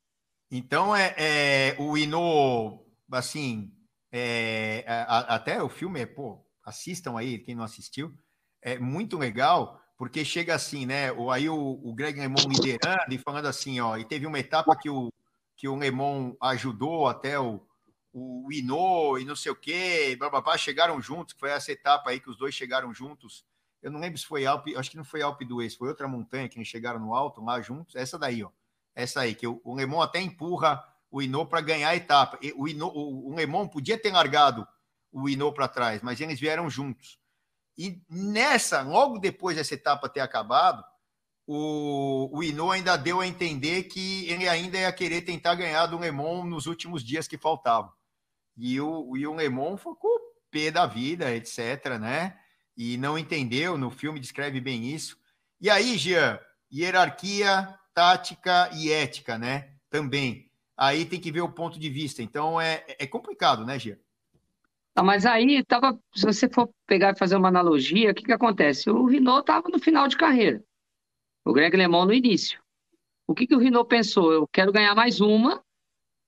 Então é, é o Inô, assim, é, a, até o filme é, pô, assistam aí, quem não assistiu, é muito legal, porque chega assim, né? O, aí o, o Greg LeMond liderando e falando assim, ó, e teve uma etapa que o, que o LeMond ajudou até o, o Inô e não sei o quê, blá, blá, blá, chegaram juntos, foi essa etapa aí que os dois chegaram juntos. Eu não lembro se foi Alpe, acho que não foi Alpe do Ex, foi outra montanha que eles chegaram no alto lá juntos. Essa daí, ó. Essa aí, que o, o LeMond até empurra o Inô para ganhar a etapa. E, o, Inô, o, o LeMond podia ter largado o Inô para trás, mas eles vieram juntos. E nessa, logo depois dessa etapa ter acabado, o, o Ino ainda deu a entender que ele ainda ia querer tentar ganhar do Lemon nos últimos dias que faltavam. E o, e o Lemon ficou pé da vida, etc, né? E não entendeu, no filme descreve bem isso. E aí, Jean, hierarquia, tática e ética, né? Também. aí tem que ver o ponto de vista. Então é, é complicado, né, Gia? Não, mas aí tava, se você for pegar e fazer uma analogia, o que, que acontece? O Renault estava no final de carreira, o Greg LeMond no início. O que, que o Renault pensou? Eu quero ganhar mais uma,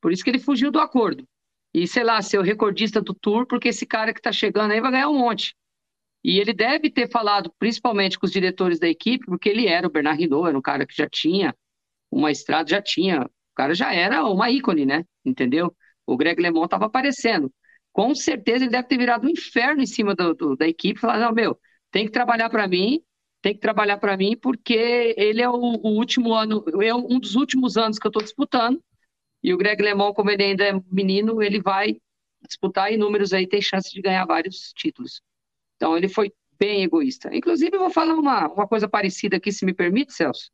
por isso que ele fugiu do acordo. E, sei lá, ser o recordista do Tour, porque esse cara que está chegando aí vai ganhar um monte. E ele deve ter falado, principalmente com os diretores da equipe, porque ele era o Bernard Hinault, era um cara que já tinha uma estrada, já tinha. O cara já era uma ícone, né? Entendeu? O Greg LeMond estava aparecendo. Com certeza ele deve ter virado um inferno em cima do, do, da equipe, falar: não, meu, tem que trabalhar para mim, tem que trabalhar para mim, porque ele é o, o, último ano, é um dos últimos anos que eu estou disputando. E o Greg LeMond, como ele ainda é menino, ele vai disputar em números aí, tem chance de ganhar vários títulos. Então, ele foi bem egoísta. Inclusive, eu vou falar uma, uma coisa parecida aqui, se me permite, Celso.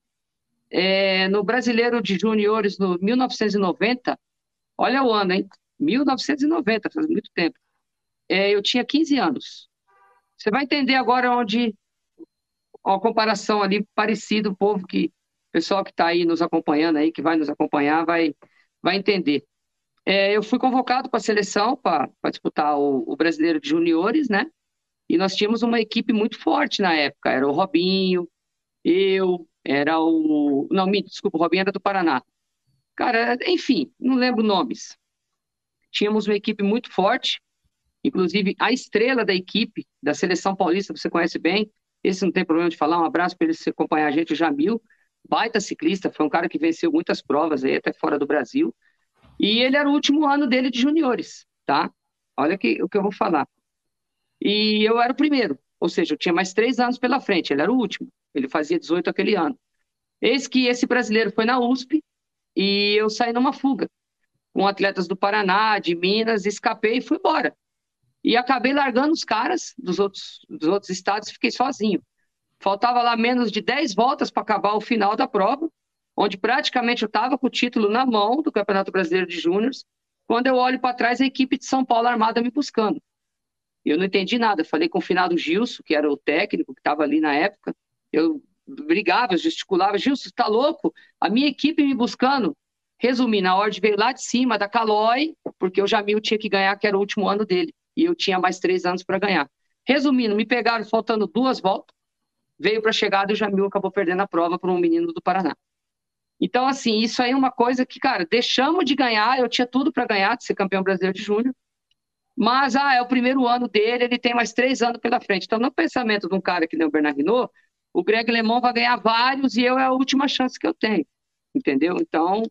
É, no Brasileiro de Juniores, no 1990, olha o ano, hein? 1990, faz muito tempo. É, eu tinha 15 anos. Você vai entender agora onde uma comparação ali parecida, o povo que, o pessoal que está aí nos acompanhando aí, que vai nos acompanhar, vai, vai entender. É, eu fui convocado para a seleção para disputar o, o Brasileiro de Juniores, né? E nós tínhamos uma equipe muito forte na época. Era o Robinho, eu, era o. Não, me desculpa, o Robinho era do Paraná. Cara, enfim, não lembro nomes. Tínhamos uma equipe muito forte, inclusive a estrela da equipe, da seleção paulista, você conhece bem, esse não tem problema de falar, um abraço para ele se acompanhar a gente, o Jamil, baita ciclista, foi um cara que venceu muitas provas aí, até fora do Brasil, e ele era o último ano dele de juniores, tá? Olha que, o que eu vou falar. E eu era o primeiro, ou seja, eu tinha mais três anos pela frente, ele era o último, ele fazia 18 aquele ano. Eis que esse brasileiro foi na USP e eu saí numa fuga com atletas do Paraná, de Minas, escapei e fui embora. E acabei largando os caras dos outros, dos outros estados e fiquei sozinho. Faltava lá menos de 10 voltas para acabar o final da prova, onde praticamente eu estava com o título na mão do Campeonato Brasileiro de Júniores, quando eu olho para trás a equipe de São Paulo Armada me buscando. Eu não entendi nada. Falei com o finado Gilson, que era o técnico que estava ali na época. Eu brigava, gesticulava. Gilson, está louco? A minha equipe me buscando. Resumindo, a ordem veio lá de cima da Calói, porque o Jamil tinha que ganhar, que era o último ano dele. E eu tinha mais três anos para ganhar. Resumindo, me pegaram faltando duas voltas. Veio para a chegada e o Jamil acabou perdendo a prova para um menino do Paraná. Então, assim, isso aí é uma coisa que, cara, deixamos de ganhar. Eu tinha tudo para ganhar, de ser campeão brasileiro de júnior. Mas, ah, é o primeiro ano dele, ele tem mais três anos pela frente. Então, no pensamento de um cara que nem o Bernard Hinault, o Greg LeMond vai ganhar vários e eu é a última chance que eu tenho. Entendeu? Então,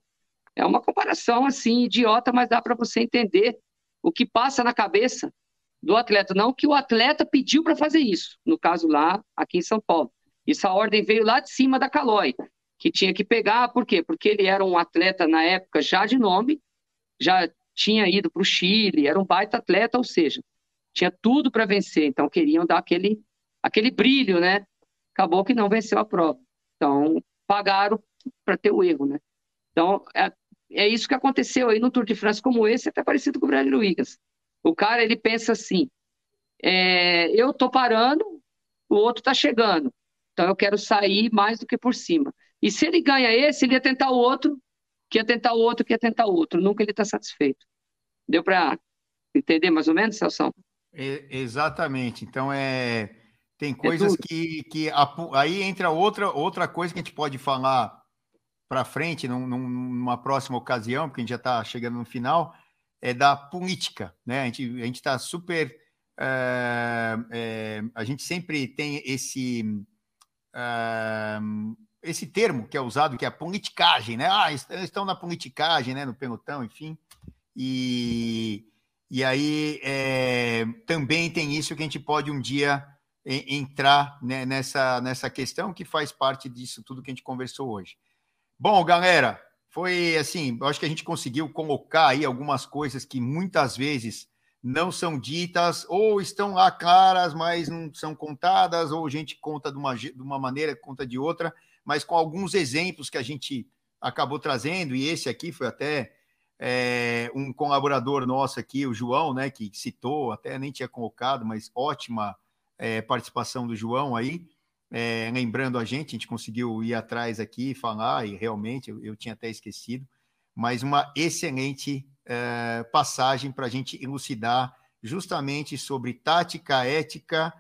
é uma comparação, assim, idiota, mas dá para você entender o que passa na cabeça do atleta. Não que o atleta pediu para fazer isso, no caso lá, aqui em São Paulo. Isso a ordem veio lá de cima da Calói, que tinha que pegar, por quê? Porque ele era um atleta na época já de nome, já tinha ido para o Chile, era um baita atleta, ou seja, tinha tudo para vencer, então queriam dar aquele, aquele brilho, né? Acabou que não venceu a prova. Então, pagaram para ter o erro, né? Então, é, é isso que aconteceu aí no Tour de France como esse, até parecido com o Bradley Wiggins. O cara, ele pensa assim, é, eu tô parando, o outro tá chegando, então eu quero sair mais do que por cima. E se ele ganha esse, ele ia tentar o outro que ia tentar o outro, que ia tentar o outro. Nunca ele está satisfeito. Deu para entender mais ou menos, Celso? É, exatamente. Então, é, tem é coisas é que, que aí entra outra, outra coisa que a gente pode falar para frente num, numa próxima ocasião, porque a gente já está chegando no final, é da política. Né? A gente a está super. É, é, a gente sempre tem esse. É, esse termo que é usado, que é a politicagem, né? Ah, estão na politicagem, né? No pelotão, enfim. E, e aí é, também tem isso que a gente pode um dia entrar né, nessa, nessa questão que faz parte disso tudo que a gente conversou hoje. Bom, galera, foi assim, acho que a gente conseguiu colocar aí algumas coisas que muitas vezes não são ditas, ou estão lá claras, mas não são contadas, ou a gente conta de uma, de uma maneira, conta de outra mas com alguns exemplos que a gente acabou trazendo, e esse aqui foi até é, um colaborador nosso aqui, o João, né, que citou, até nem tinha colocado, mas ótima é, participação do João aí, é, lembrando a gente, a gente conseguiu ir atrás aqui, falar, e realmente eu, eu tinha até esquecido, mas uma excelente é, passagem para a gente elucidar justamente sobre tática, ética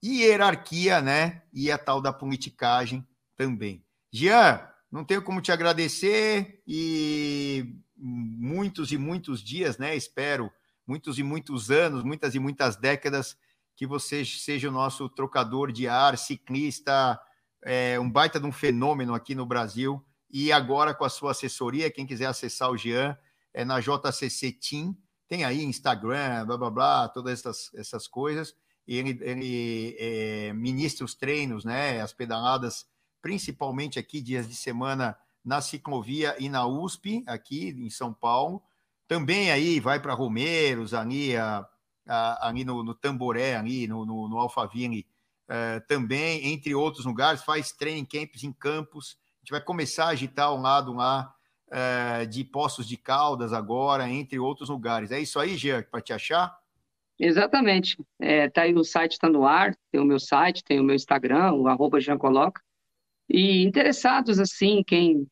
e hierarquia, né? E a tal da politicagem também. Jean, não tenho como te agradecer e muitos e muitos dias, né? Espero, muitos e muitos anos, muitas e muitas décadas, que você seja o nosso trocador de ar, ciclista, é, um baita de um fenômeno aqui no Brasil. E agora com a sua assessoria, quem quiser acessar o Jean, é na JCC Team, tem aí Instagram, blá blá blá, todas essas, essas coisas. E ele, ele é, ministra os treinos, né? As pedaladas principalmente aqui dias de semana na ciclovia e na USP, aqui em São Paulo. Também aí vai para Romeiros, ali, a, a, ali no, no, Tamboré, ali no, no, no Alphaville, uh, também, entre outros lugares, faz training camps em campos. A gente vai começar a agitar um lado lá uh, de Poços de Caldas agora, entre outros lugares. É isso aí, Jean, para te achar? Exatamente. É, tá aí o site está no ar, tem o meu site, tem o meu Instagram, o arroba Jean Coloca. E interessados, assim, quem,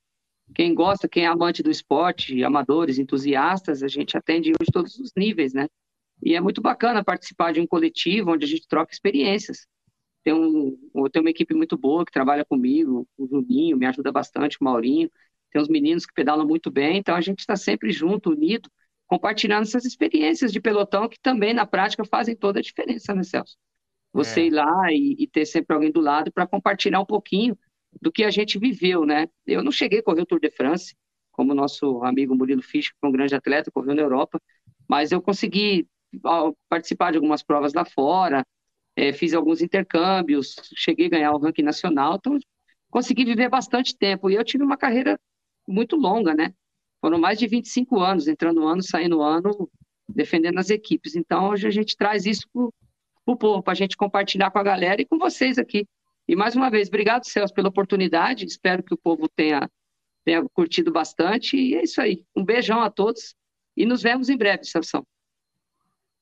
quem gosta, quem é amante do esporte, amadores, entusiastas, a gente atende hoje todos os níveis, né? E é muito bacana participar de um coletivo onde a gente troca experiências. Tem, um, tem uma equipe muito boa que trabalha comigo, o Juninho me ajuda bastante, o Maurinho. Tem uns meninos que pedalam muito bem, então a gente está sempre junto, unido, compartilhando essas experiências de pelotão que também, na prática, fazem toda a diferença, né, Celso? Você é. ir lá e, e ter sempre alguém do lado para compartilhar um pouquinho do que a gente viveu, né? Eu não cheguei a correr o Tour de France, como nosso amigo Murilo Fischer, que é um grande atleta, correu na Europa, mas eu consegui participar de algumas provas lá fora, é, fiz alguns intercâmbios, cheguei a ganhar o ranking nacional, então consegui viver bastante tempo. E eu tive uma carreira muito longa, né? Foram mais de 25 anos, entrando ano, saindo ano, defendendo as equipes. Então, hoje a gente traz isso para o povo, para a gente compartilhar com a galera e com vocês aqui. E mais uma vez, obrigado, Celso, pela oportunidade. Espero que o povo tenha, tenha curtido bastante. E é isso aí. Um beijão a todos e nos vemos em breve, Celso.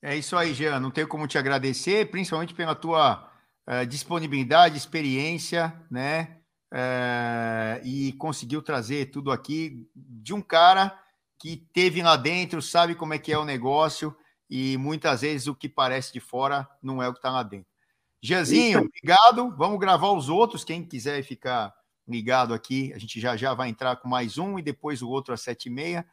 É isso aí, Jean. Não tenho como te agradecer, principalmente pela tua uh, disponibilidade, experiência, né? Uh, e conseguiu trazer tudo aqui de um cara que teve lá dentro, sabe como é que é o negócio e muitas vezes o que parece de fora não é o que está lá dentro. Jeanzinho, obrigado. Vamos gravar os outros. Quem quiser ficar ligado aqui, a gente já já vai entrar com mais um e depois o outro às sete e meia.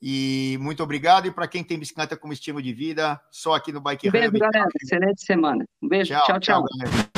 E muito obrigado. E para quem tem bicicleta como estilo de vida, só aqui no Bike um beijo, Hub. galera. Excelente semana. Um beijo. tchau. tchau. tchau